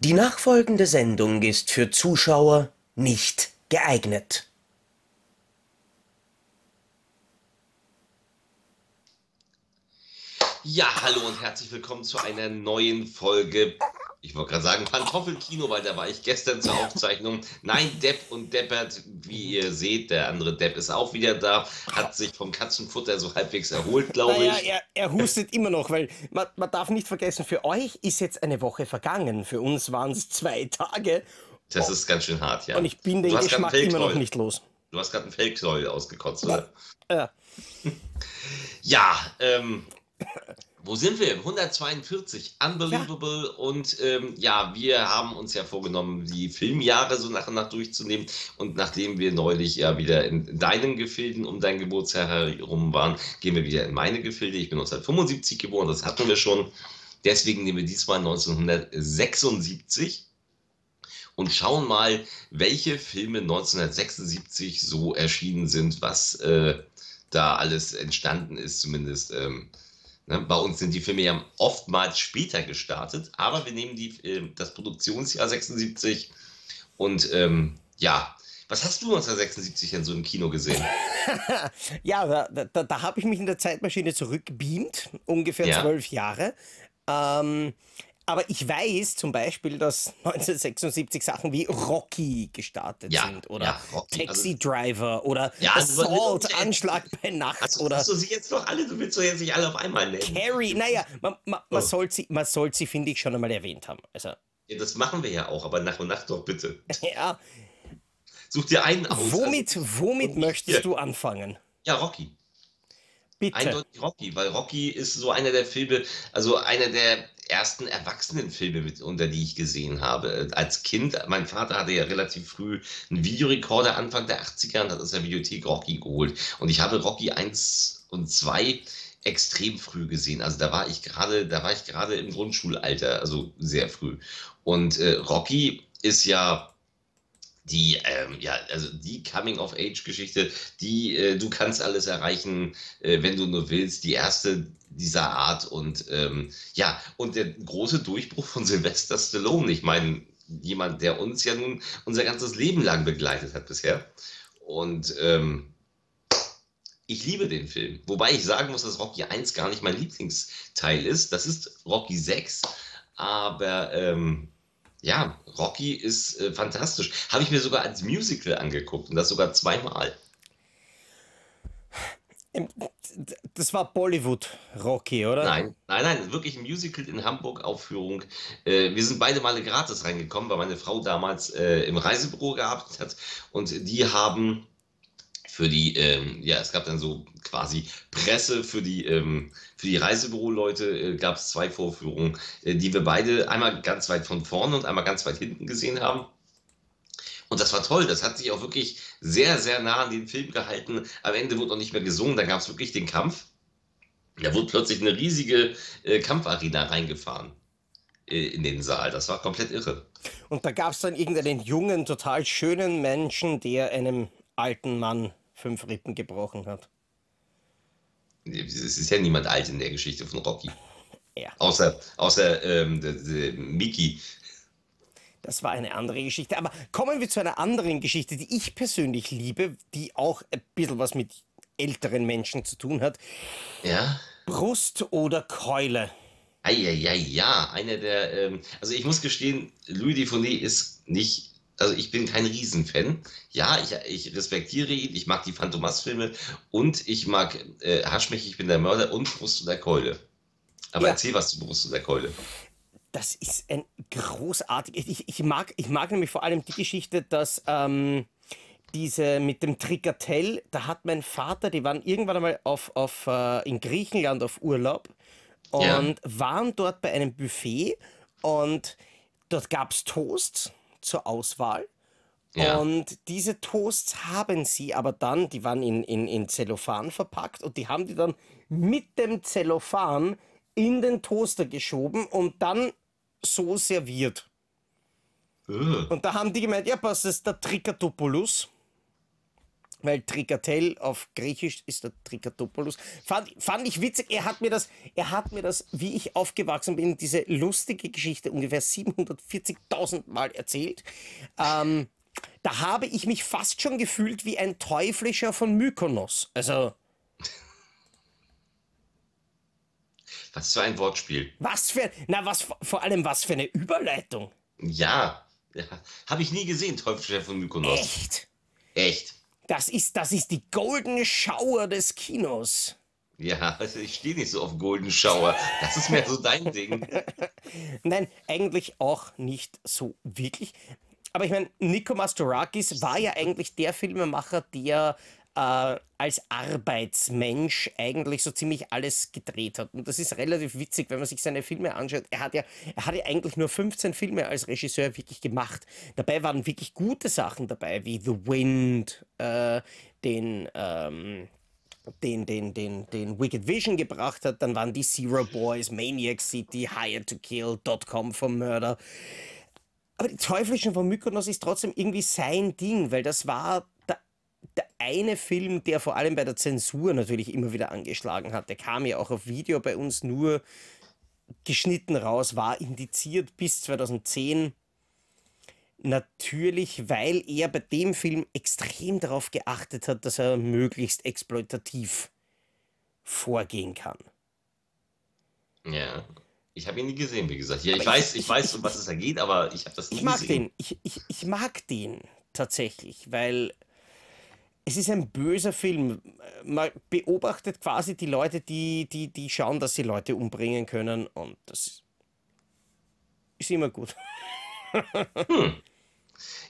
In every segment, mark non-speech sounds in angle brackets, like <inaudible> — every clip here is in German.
Die nachfolgende Sendung ist für Zuschauer nicht geeignet. Ja, hallo und herzlich willkommen zu einer neuen Folge. Ich wollte gerade sagen Pantoffelkino, weil da war ich gestern zur Aufzeichnung. Nein, Depp und Deppert, wie ihr seht, der andere Depp ist auch wieder da, hat sich vom Katzenfutter so halbwegs erholt, glaube ich. Naja, er, er hustet immer noch, weil man, man darf nicht vergessen, für euch ist jetzt eine Woche vergangen. Für uns waren es zwei Tage. Das ist ganz schön hart, ja. Und ich bin den Geschmack immer noch nicht los. Du hast gerade einen Feldknäuel ausgekotzt, oder? Ja. Ja, ähm, wo sind wir? 142, Unbelievable. Und ähm, ja, wir haben uns ja vorgenommen, die Filmjahre so nach und nach durchzunehmen. Und nachdem wir neulich ja wieder in deinen Gefilden um dein Geburtsjahr herum waren, gehen wir wieder in meine Gefilde. Ich bin 1975 geboren, das hatten wir schon. Deswegen nehmen wir diesmal 1976 und schauen mal, welche Filme 1976 so erschienen sind, was äh, da alles entstanden ist, zumindest. Ähm? Bei uns sind die Filme ja oftmals später gestartet, aber wir nehmen die, äh, das Produktionsjahr 76 und ähm, ja. Was hast du 1976 denn so im Kino gesehen? <laughs> Ja, da, da, da habe ich mich in der Zeitmaschine zurückgebeamt, ungefähr Ja. zwölf Jahre. Ähm, aber ich weiß zum Beispiel, dass <laughs> 1976 Sachen wie Rocky gestartet Ja, sind oder ja, Rocky, Taxi also- Driver oder Ja, also, Assault, äh, Anschlag bei Nacht Hast, oder du sie jetzt noch alle? Du willst doch jetzt nicht alle auf einmal nennen. Carrie. Naja, man, man, man Oh. soll sie, man soll sie finde ich, schon einmal erwähnt haben. Also, Ja, das machen wir ja auch, aber nach und nach doch bitte. <laughs> ja, Such dir einen aus. womit, womit und möchtest du anfangen? Ja, Rocky. Bitte. Eindeutig Rocky, weil Rocky ist so einer der Filme, also einer der ersten Erwachsenenfilme, mit, unter die ich gesehen habe. Als Kind, mein Vater hatte ja relativ früh einen Videorekorder Anfang der 80er und hat aus der Videothek Rocky geholt. Und ich habe Rocky 1 und 2 extrem früh gesehen. Also da war ich gerade, da war ich gerade im Grundschulalter, also sehr früh. Und äh, Rocky ist ja die, ähm, ja, also die Coming-of-Age-Geschichte, die äh, du kannst alles erreichen, äh, wenn du nur willst, die erste dieser Art und ähm, ja, und der große Durchbruch von Sylvester Stallone. Ich meine, jemand, der uns ja nun unser ganzes Leben lang begleitet hat bisher. Und ähm, ich liebe den Film. Wobei ich sagen muss, dass Rocky 1 gar nicht mein Lieblingsteil ist. Das ist Rocky 6. Aber ähm, ja, Rocky ist äh, fantastisch. Habe ich mir sogar als Musical angeguckt und das sogar zweimal. Das war Bollywood Rocky, oder? Nein, nein, nein, wirklich ein Musical in Hamburg Aufführung. Äh, wir sind beide Male gratis reingekommen, weil meine Frau damals äh, im Reisebüro gearbeitet hat und die haben für die, ähm, ja, es gab dann so quasi Presse für die, ähm, für die Reisebüroleute, äh, gab es zwei Vorführungen, äh, die wir beide einmal ganz weit von vorne und einmal ganz weit hinten gesehen haben. Und das war toll, das hat sich auch wirklich sehr, sehr nah an den Film gehalten. Am Ende wurde auch nicht mehr gesungen, da gab es wirklich den Kampf. Da wurde plötzlich eine riesige äh, Kampfarena reingefahren äh, in den Saal. Das war komplett irre. Und da gab es dann irgendeinen jungen, total schönen Menschen, der einem alten Mann fünf Rippen gebrochen hat. Es ist ja niemand alt in der Geschichte von Rocky. <laughs> Ja. Außer, außer ähm, der, der Mickey. Das war eine andere Geschichte. Aber kommen wir zu einer anderen Geschichte, die ich persönlich liebe, die auch ein bisschen was mit älteren Menschen zu tun hat. Ja. Brust oder Keule. Eieiei, ja, einer der, ähm, also ich muss gestehen, Louis Dufournet ist nicht, also ich bin kein Riesenfan. Ja, ich, ich respektiere ihn, ich mag die Phantomas-Filme und ich mag äh, Hasch mich, ich bin der Mörder und Brust oder Keule. Aber Ja. erzähl was zu Brust oder Keule. Das ist ein großartig. Ich, ich, mag, ich mag nämlich vor allem die Geschichte, dass ähm, diese mit dem Trikatell, da hat mein Vater, die waren irgendwann einmal auf, auf, äh, in Griechenland auf Urlaub und Ja. waren dort bei einem Buffet und dort gab es Toasts zur Auswahl. Ja. Und diese Toasts haben sie aber dann, die waren in, in, in Zellophan verpackt und die haben die dann mit dem Zellophan in den Toaster geschoben und dann so serviert. Äh. Und da haben die gemeint, ja, was ist der Trikatopoulos? Weil Trikatel auf Griechisch ist der Trikatopoulos. Fand, fand ich witzig. Er hat mir das, er hat mir das, wie ich aufgewachsen bin, diese lustige Geschichte ungefähr 740.000 Mal erzählt. Ähm, da habe ich mich fast schon gefühlt wie ein Teuflischer von Mykonos. Also. Was für ein Wortspiel. Was für, na, was, vor allem was für eine Überleitung. Ja, ja habe ich nie gesehen, Teuflischer von Mykonos. Echt? Echt. Das ist, das ist die Golden Shower des Kinos. Ja, also ich stehe nicht so auf Golden Shower. Das ist mehr so dein Ding. <laughs> Nein, eigentlich auch nicht so wirklich. Aber ich meine, Nico Mastorakis war ja eigentlich der Filmemacher, der äh, als Arbeitsmensch eigentlich so ziemlich alles gedreht hat. Und das ist relativ witzig, wenn man sich seine Filme anschaut. Er hat ja, er hat ja eigentlich nur 15 Filme als Regisseur wirklich gemacht. Dabei waren wirklich gute Sachen dabei, wie The Wind, äh, den, ähm, den, den, den, den Wicked Vision gebracht hat. Dann waren die Zero Boys, Maniac City, Hired to Kill, Dotcom vom Mörder. Aber die Teuflischen von Mykonos ist trotzdem irgendwie sein Ding, weil das war der eine Film, der vor allem bei der Zensur natürlich immer wieder angeschlagen hat, der kam ja auch auf Video bei uns nur geschnitten raus, war indiziert bis 2010. Natürlich, weil er bei dem Film extrem darauf geachtet hat, dass er möglichst exploitativ vorgehen kann. Ja. Ich habe ihn nie gesehen, wie gesagt. Ja, ich weiß, ich, ich weiß, um was es da geht, aber ich habe das nie ich mag gesehen. Den, ich, ich, ich mag den tatsächlich, weil es ist ein böser Film. Man beobachtet quasi die Leute, die, die, die schauen, dass sie Leute umbringen können und das ist immer gut. hm.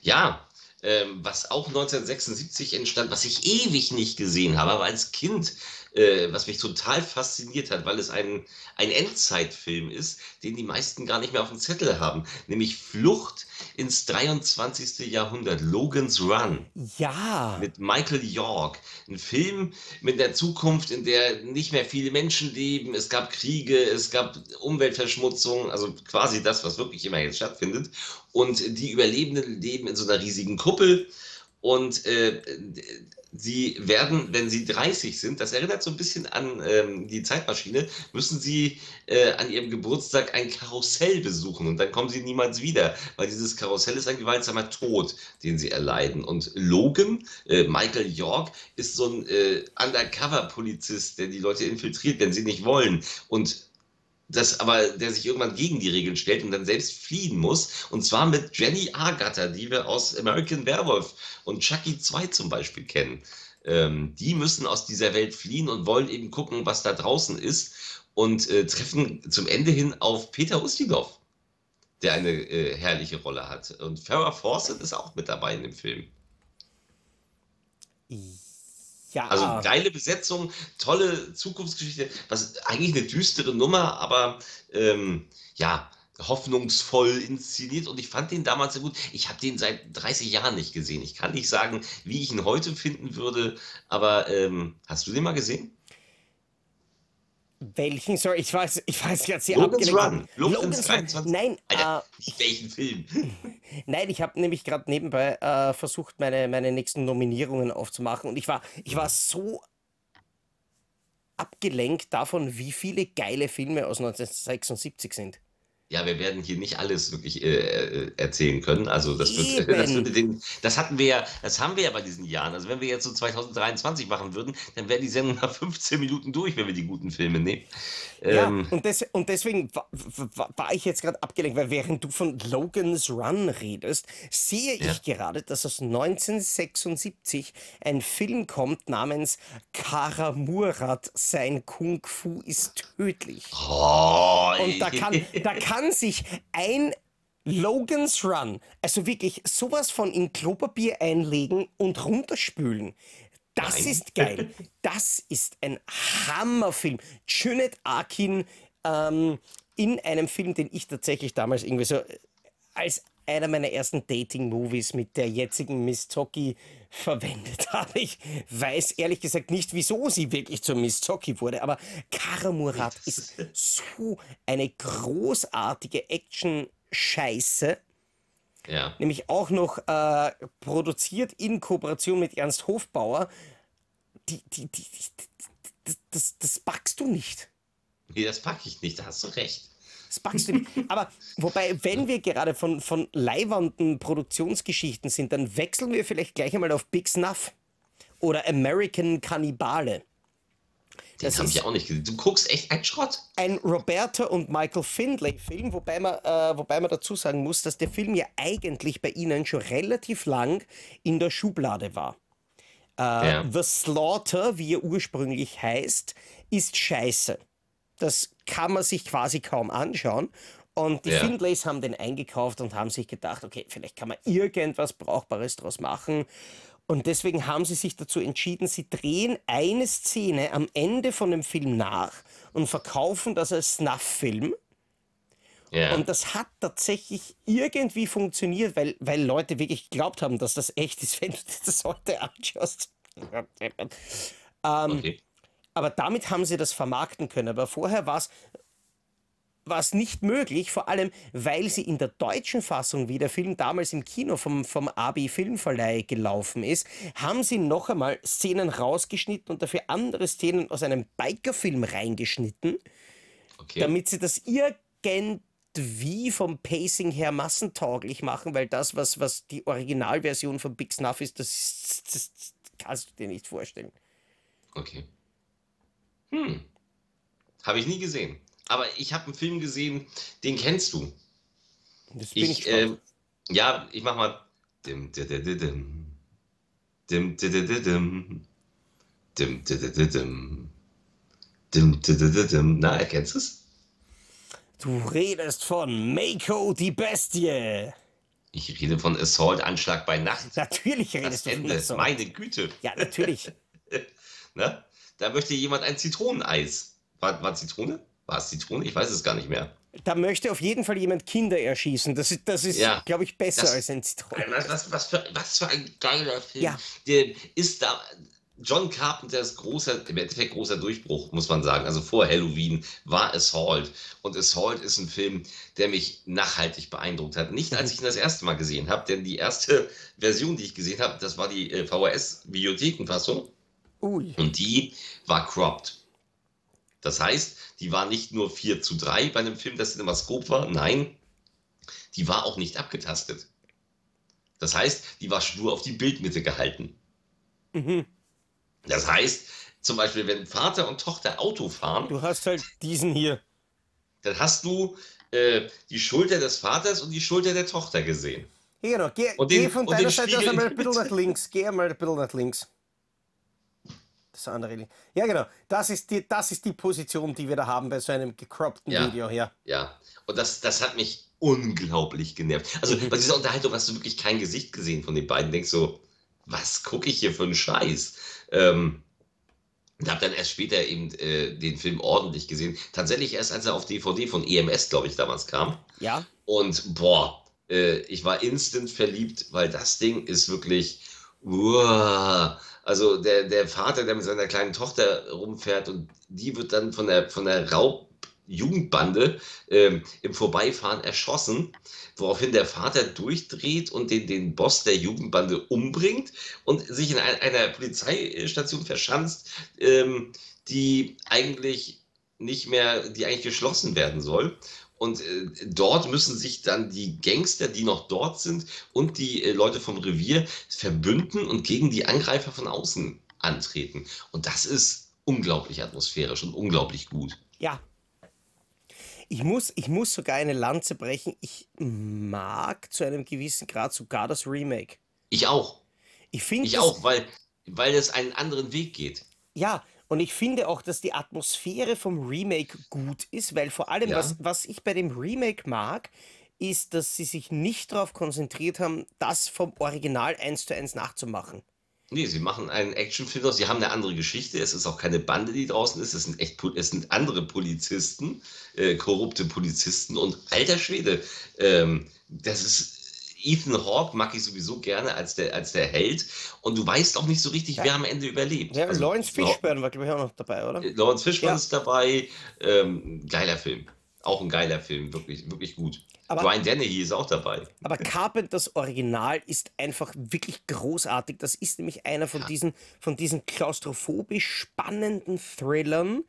Ja, ähm, was auch 1976 entstand, was ich ewig nicht gesehen habe, aber als Kind äh, was mich total fasziniert hat, weil es ein, ein Endzeitfilm ist, den die meisten gar nicht mehr auf dem Zettel haben, nämlich Flucht ins 23. Jahrhundert, Logan's Run. Ja. Mit Michael York. Ein Film mit der Zukunft, in der nicht mehr viele Menschen leben. Es gab Kriege, es gab Umweltverschmutzung, also quasi das, was wirklich immer jetzt stattfindet. Und die Überlebenden leben in so einer riesigen Kuppel und äh, sie werden, wenn sie 30 sind, das erinnert so ein bisschen an ähm, die Zeitmaschine, müssen sie äh, an ihrem Geburtstag ein Karussell besuchen und dann kommen sie niemals wieder, weil dieses Karussell ist ein gewaltsamer Tod, den sie erleiden. Und Logan, äh, Michael York, ist so ein äh, Undercover-Polizist, der die Leute infiltriert, wenn sie nicht wollen. Und das aber der sich irgendwann gegen die Regeln stellt und dann selbst fliehen muss. Und zwar mit Jenny Agatha, die wir aus American Werewolf und Chucky 2 zum Beispiel kennen. Ähm, die müssen aus dieser Welt fliehen und wollen eben gucken, was da draußen ist und äh, treffen zum Ende hin auf Peter Ustinov, der eine äh, herrliche Rolle hat. Und Farrah Fawcett ist auch mit dabei in dem Film. Ja. Also geile Besetzung, tolle Zukunftsgeschichte, was eigentlich eine düstere Nummer, aber ähm, ja, hoffnungsvoll inszeniert und ich fand den damals sehr gut. Ich habe den seit 30 Jahren nicht gesehen. Ich kann nicht sagen, wie ich ihn heute finden würde, aber ähm, hast du den mal gesehen? Welchen? Sorry, ich weiß, ich weiß jetzt hier Logan's Run. Logan's 23. Nein, Alter, äh, welchen Film? <laughs> Nein, ich habe nämlich gerade nebenbei äh, versucht, meine, meine nächsten Nominierungen aufzumachen und ich war, ich war so abgelenkt davon, wie viele geile Filme aus 1976 sind. Ja, wir werden hier nicht alles wirklich äh, äh erzählen können. Also das, wird, <laughs> das, wird den, das hatten wir ja, das haben wir ja bei diesen Jahren. Also wenn wir jetzt so 2023 machen würden, dann wäre die Sendung nach 15 Minuten durch, wenn wir die guten Filme nehmen. Ja, ähm, und, des, und deswegen war, war ich jetzt gerade abgelenkt, weil während du von Logan's Run redest, sehe ich ja. gerade, dass aus 1976 ein Film kommt namens Karamurat, sein Kung Fu ist tödlich. Oh, und da kann, da kann <laughs> sich ein Logan's Run, also wirklich sowas von in Klopapier einlegen und runterspülen. Das Nein. ist geil. Das ist ein Hammerfilm. Junet Akin ähm, in einem Film, den ich tatsächlich damals irgendwie so als einer meiner ersten Dating-Movies mit der jetzigen Miss Zocki verwendet <laughs> habe. Ich weiß ehrlich gesagt nicht, wieso sie wirklich zur Miss Zocki wurde, aber Karamurat ist so eine großartige Action-Scheiße Ja. nämlich auch noch äh, produziert in Kooperation mit Ernst Hofbauer, die, die, die, die, das, das, das packst du nicht. Nee, das packe ich nicht, da hast du recht. Das packst du nicht. Aber wobei, wenn wir gerade von, von leiwanden Produktionsgeschichten sind, dann wechseln wir vielleicht gleich einmal auf Big Snuff oder American Kannibale. Den Das habe ich auch nicht gesehen. Du guckst echt einen Schrott. Ein Roberta und Michael Findlay-Film, wobei, man, äh, wobei man dazu sagen muss, dass der Film ja eigentlich bei ihnen schon relativ lang in der Schublade war. Äh, Ja. The Slaughter, wie er ursprünglich heißt, ist scheiße. Das kann man sich quasi kaum anschauen. Und die Ja. Findlays haben den eingekauft und haben sich gedacht, okay, vielleicht kann man irgendwas Brauchbares draus machen. Und deswegen haben sie sich dazu entschieden, sie drehen eine Szene am Ende von dem Film nach und verkaufen das als Snuff-Film. Ja. Und das hat tatsächlich irgendwie funktioniert, weil, weil Leute wirklich geglaubt haben, dass das echt ist, <laughs> wenn du das heute anschaust. Ähm, okay. Aber damit haben sie das vermarkten können. Aber vorher war es war es nicht möglich, vor allem weil sie in der deutschen Fassung, wie der Film damals im Kino vom, vom AB Filmverleih gelaufen ist, haben sie noch einmal Szenen rausgeschnitten und dafür andere Szenen aus einem Bikerfilm reingeschnitten, okay. damit sie das irgendwie vom Pacing her massentauglich machen, weil das, was, was die Originalversion von Big Snuff ist, das, das, das kannst du dir nicht vorstellen. Okay. Hm. Habe ich nie gesehen. Aber ich habe einen Film gesehen, den kennst du. Das bin ich, Ich, ähm, ja, ich mach mal. Dim, di, di, di, dim. Dim, di, di, di, dim. Dim, di, di, di, dim. Dim, di, di, di, dim. Na, erkennst du es? Du redest von Mako die Bestie. Ich rede von Assault, Anschlag bei Nacht. Natürlich Das redest du von Ende, so. meine Güte. Ja, natürlich. <laughs> Ne? Da möchte jemand ein Zitroneneis. War, war Zitrone? War es Zitrone? Ich weiß es gar nicht mehr. Da möchte auf jeden Fall jemand Kinder erschießen. Das ist, das ist Ja. glaube ich, besser Das- als ein Zitronen. Was, was, was, für, was für ein geiler Film. Ja. Der ist da. John Carpenters großer, im Endeffekt großer Durchbruch, muss man sagen. Also vor Halloween war Assault. Und Assault ist ein Film, der mich nachhaltig beeindruckt hat. Nicht als ich ihn das erste Mal gesehen habe, denn die erste Version, die ich gesehen habe, das war die äh, VHS-Videothekenfassung. Ui. Und die war cropped. Das heißt, die war nicht nur 4 zu 3 bei einem Film, das Cinemascope war, nein, die war auch nicht abgetastet. Das heißt, die war nur auf die Bildmitte gehalten. Mhm. Das heißt, zum Beispiel, wenn Vater und Tochter Auto fahren, Du hast halt diesen hier. dann hast du äh, die Schulter des Vaters und die Schulter der Tochter gesehen. Genau. Geh, Und geh den- von und deiner Seite aus einmal in ein <laughs> bisschen nach links. Geh einmal ein bisschen nach links. Das andere. Ja, genau. Das ist, die, das ist die Position, die wir da haben bei so einem gecroppten Ja. Video. Ja. Ja, und das, das hat mich unglaublich genervt. Also bei dieser Unterhaltung hast du wirklich kein Gesicht gesehen von den beiden. Denkst so, was gucke ich hier für einen Scheiß? Ähm, und habe dann erst später eben äh, den Film ordentlich gesehen. Tatsächlich erst, als er auf DVD von EMS, glaube ich, damals kam. Ja. Und boah, äh, ich war instant verliebt, weil das Ding ist wirklich. Uah. Also der, der Vater, der mit seiner kleinen Tochter rumfährt und die wird dann von der, von der Raubjugendbande ähm, im Vorbeifahren erschossen, woraufhin der Vater durchdreht und den, den Boss der Jugendbande umbringt und sich in ein, einer Polizeistation verschanzt, ähm, die eigentlich nicht mehr, die eigentlich geschlossen werden soll. Und äh, dort müssen sich dann die Gangster, die noch dort sind, und die äh, Leute vom Revier verbünden und gegen die Angreifer von außen antreten. Und das ist unglaublich atmosphärisch und unglaublich gut. Ja. Ich muss, ich muss sogar eine Lanze brechen. Ich mag zu einem gewissen Grad sogar das Remake. Ich auch. Ich finde Ich auch, weil, weil es einen anderen Weg geht. Ja, und ich finde auch, dass die Atmosphäre vom Remake gut ist, weil vor allem, Ja. was, was ich bei dem Remake mag, ist, dass sie sich nicht darauf konzentriert haben, das vom Original eins zu eins nachzumachen. Nee, sie machen einen Actionfilm draus. Sie haben eine andere Geschichte. Es ist auch keine Bande, die draußen ist. Es sind echt, es sind andere Polizisten, äh, korrupte Polizisten. Und alter Schwede, ähm, das ist Ethan Hawke mag ich sowieso gerne als der, als der Held. Und du weißt auch nicht so richtig, Ja. wer am Ende überlebt. Ja, Also, Lawrence Fishburne war, glaube ich, auch noch dabei, oder? Lawrence Fishburne Ja. ist dabei. Ähm, geiler Film. Auch ein geiler Film. Wirklich, wirklich gut. Aber- Brian Dennehy ist auch dabei. Aber Carpenters Original ist einfach wirklich großartig. Das ist nämlich einer von diesen, von diesen klaustrophobisch spannenden Thrillern,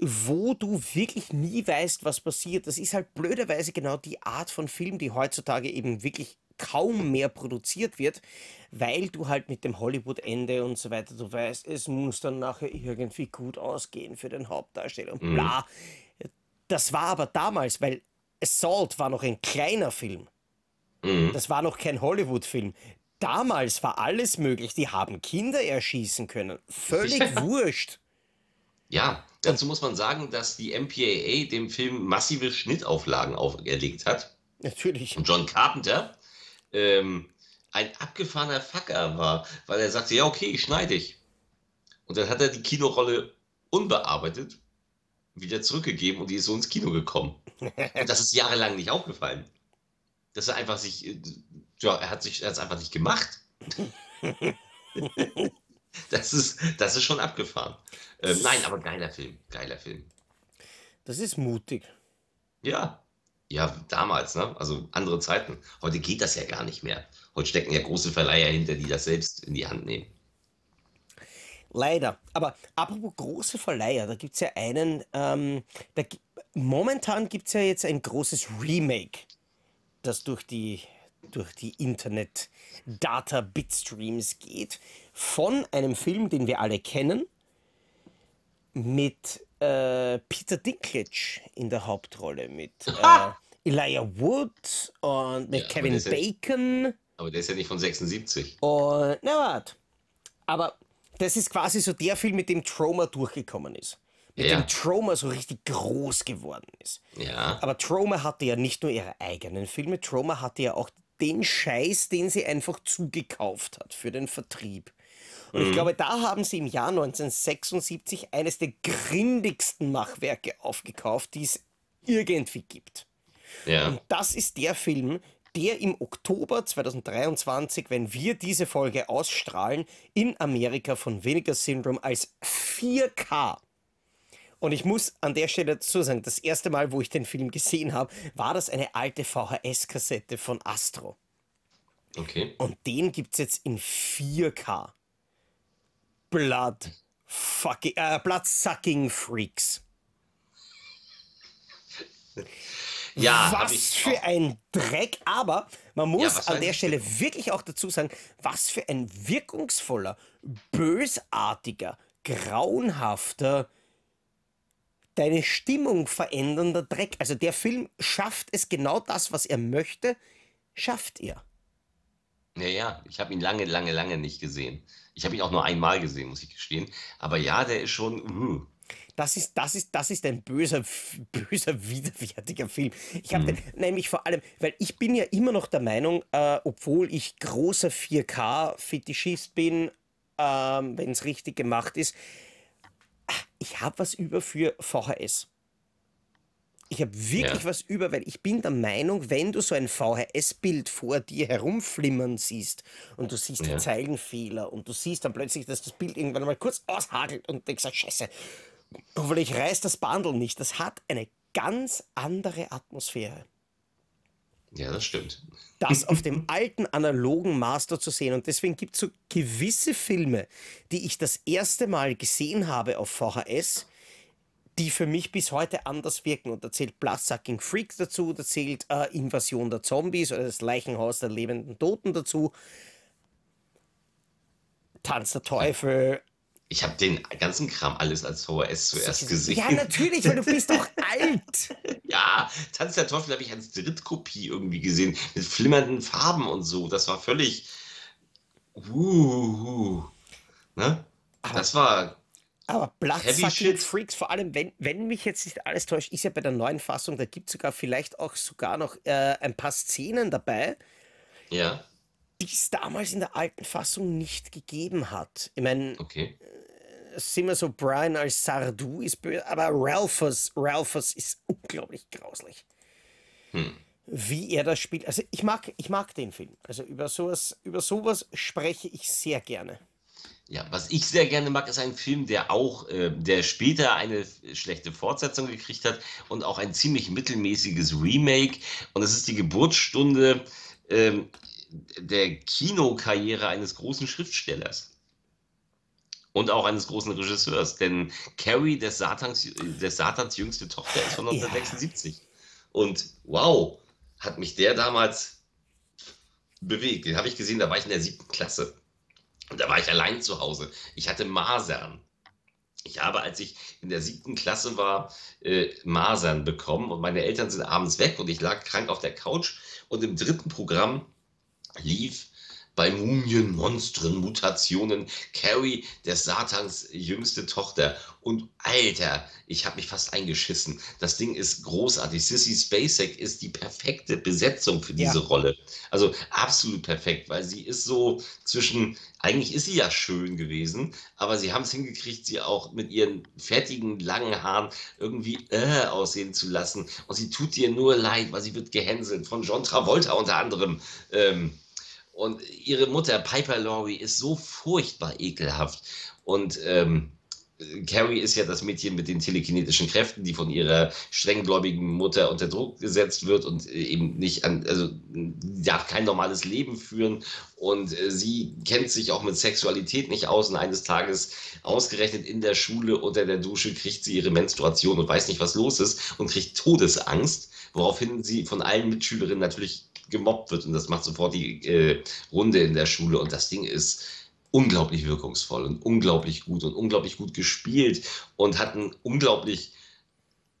wo du wirklich nie weißt, was passiert. Das ist halt blöderweise genau die Art von Film, die heutzutage eben wirklich kaum mehr produziert wird, weil du halt mit dem Hollywood-Ende und so weiter, du weißt, es muss dann nachher irgendwie gut ausgehen für den Hauptdarsteller und bla. Das war aber damals, weil Assault war noch ein kleiner Film. Mhm. Das war noch kein Hollywood-Film. Damals war alles möglich. Die haben Kinder erschießen können. Völlig <laughs> wurscht. Ja, dazu muss man sagen, dass die MPAA dem Film massive Schnittauflagen auferlegt hat. Natürlich. Und John Carpenter ähm, ein abgefahrener Fucker war, weil er sagte, ja, okay, ich schneide ich. Und dann hat er die Kinorolle unbearbeitet wieder zurückgegeben und die ist so ins Kino gekommen. Und <laughs> das ist jahrelang nicht aufgefallen. Dass er einfach sich, äh, ja, er hat sich, er hat es einfach nicht gemacht. <laughs> Das ist, das ist schon abgefahren. Ähm, nein, aber geiler Film, geiler Film. Das ist mutig. Ja, ja, damals, ne? Also andere Zeiten. Heute geht das ja gar nicht mehr. Heute stecken ja große Verleiher hinter, die das selbst in die Hand nehmen. Leider. Aber apropos große Verleiher, da gibt es ja einen, ähm, da, momentan gibt es ja jetzt ein großes Remake, das durch die, durch die Internet-Data-Bitstreams geht, von einem Film, den wir alle kennen, mit äh, Peter Dinklage in der Hauptrolle, mit <laughs> äh, Elijah Wood und mit Ja, Kevin ist ja- Bacon. Aber der ist ja nicht von 76. Und, na warte. Aber das ist quasi so der Film, mit dem Troma durchgekommen ist. Mit Ja. dem Troma so richtig groß geworden ist. Ja, Aber Troma hatte ja nicht nur ihre eigenen Filme, Troma hatte ja auch den Scheiß, den sie einfach zugekauft hat für den Vertrieb. Und ich glaube, da haben sie im Jahr 1976 eines der grindigsten Machwerke aufgekauft, die es irgendwie gibt. ja. Und das ist der Film, der im Oktober 2023, wenn wir diese Folge ausstrahlen, in Amerika von Vinegar Syndrome als 4K. Und ich muss an der Stelle dazu sagen, das erste Mal, wo ich den Film gesehen habe, war das eine alte VHS-Kassette von Astro. Okay. Und den gibt es jetzt in 4K. Blood fucking, äh, Blood-sucking Freaks. Ja, was für auch. ein Dreck, aber man muss was an der? Stelle wirklich auch dazu sagen, was für ein wirkungsvoller, bösartiger, grauenhafter, deine Stimmung verändernder Dreck. Also der Film schafft es genau das, was er möchte, schafft er. Ja, ja, ich habe ihn lange, lange, lange nicht gesehen. Ich habe ihn auch nur einmal gesehen, muss ich gestehen. Aber ja, der ist schon. Uh, Das ist, das ist, das ist ein böser, <laughs> böser, widerwärtiger Film. Ich habe den nämlich vor allem, weil ich bin ja immer noch der Meinung, äh, obwohl ich großer 4K-Fetischist bin, ähm, wenn es richtig gemacht ist, ah, ich habe was über für VHS. Ich habe wirklich Ja. was über, weil ich bin der Meinung, wenn du so ein VHS-Bild vor dir herumflimmern siehst und du siehst Ja. Zeilenfehler und du siehst dann plötzlich, dass das Bild irgendwann mal kurz aushagelt und denkst, ah, scheiße, hoffentlich reißt das Bundle nicht. Das hat eine ganz andere Atmosphäre. ja, das stimmt. Das auf dem <laughs> alten analogen Master zu sehen. Und deswegen gibt es so gewisse Filme, die ich das erste Mal gesehen habe auf VHS, die für mich bis heute anders wirken. Und da zählt Bloodsucking Freak dazu, da zählt äh, Invasion der Zombies oder das Leichenhaus der lebenden Toten dazu. Tanz der Teufel. Ich habe den ganzen Kram alles als VHS zuerst gesehen. Ja, natürlich, weil du bist doch <laughs> alt. Ja, Tanz der Teufel habe ich als Drittkopie irgendwie gesehen, mit flimmernden Farben und so. Das war völlig. Uh, ne? Das war. Aber Bloodsucking. Freaks, vor allem, wenn, wenn mich jetzt nicht alles täuscht, ist ja bei der neuen Fassung, da gibt es sogar vielleicht auch sogar noch äh, ein paar Szenen dabei, Ja, die es damals in der alten Fassung nicht gegeben hat. Ich meine, okay. sind wir so, Brian als Sardu ist böse, aber Ralphus, Ralphus ist unglaublich grauslich. Hm. Wie er das spielt. Also ich mag, ich mag den Film. Also über sowas, über sowas spreche ich sehr gerne. Ja, was ich sehr gerne mag, ist ein Film, der auch, äh, der später eine schlechte Fortsetzung gekriegt hat und auch ein ziemlich mittelmäßiges Remake. Und es ist die Geburtsstunde ähm, der Kinokarriere eines großen Schriftstellers. Und auch eines großen Regisseurs. Denn Carrie, des Satans, des Satans jüngste Tochter, ist von 1976. Ja. Und wow, hat mich der damals bewegt. Den habe ich gesehen, da war ich in der siebten Klasse. Und da war ich allein zu Hause. Ich hatte Masern. Ich habe, als ich in der siebten Klasse war, äh, Masern bekommen und meine Eltern sind abends weg und ich lag krank auf der Couch und im dritten Programm lief bei Mumien, Monstren, Mutationen, Carrie, der Satans jüngste Tochter. Und Alter, ich habe mich fast eingeschissen. Das Ding ist großartig. Sissy Spacek ist die perfekte Besetzung für diese ja. Rolle. Also absolut perfekt, weil sie ist so zwischen, eigentlich ist sie ja schön gewesen, aber sie haben es hingekriegt, sie auch mit ihren fertigen, langen Haaren irgendwie äh, aussehen zu lassen. Und sie tut ihr nur leid, weil sie wird gehänselt von John Travolta unter anderem. Ähm, und ihre Mutter, Piper Laurie, ist so furchtbar ekelhaft. Und ähm, Carrie ist ja das Mädchen mit den telekinetischen Kräften, die von ihrer strenggläubigen Mutter unter Druck gesetzt wird und äh, eben nicht an, also darf kein normales Leben führen und äh, sie kennt sich auch mit Sexualität nicht aus und eines Tages ausgerechnet in der Schule unter der Dusche kriegt sie ihre Menstruation und weiß nicht, was los ist und kriegt Todesangst, woraufhin sie von allen Mitschülerinnen natürlich gemobbt wird und das macht sofort die äh, Runde in der Schule und das Ding ist unglaublich wirkungsvoll und unglaublich gut und unglaublich gut gespielt und hat ein unglaublich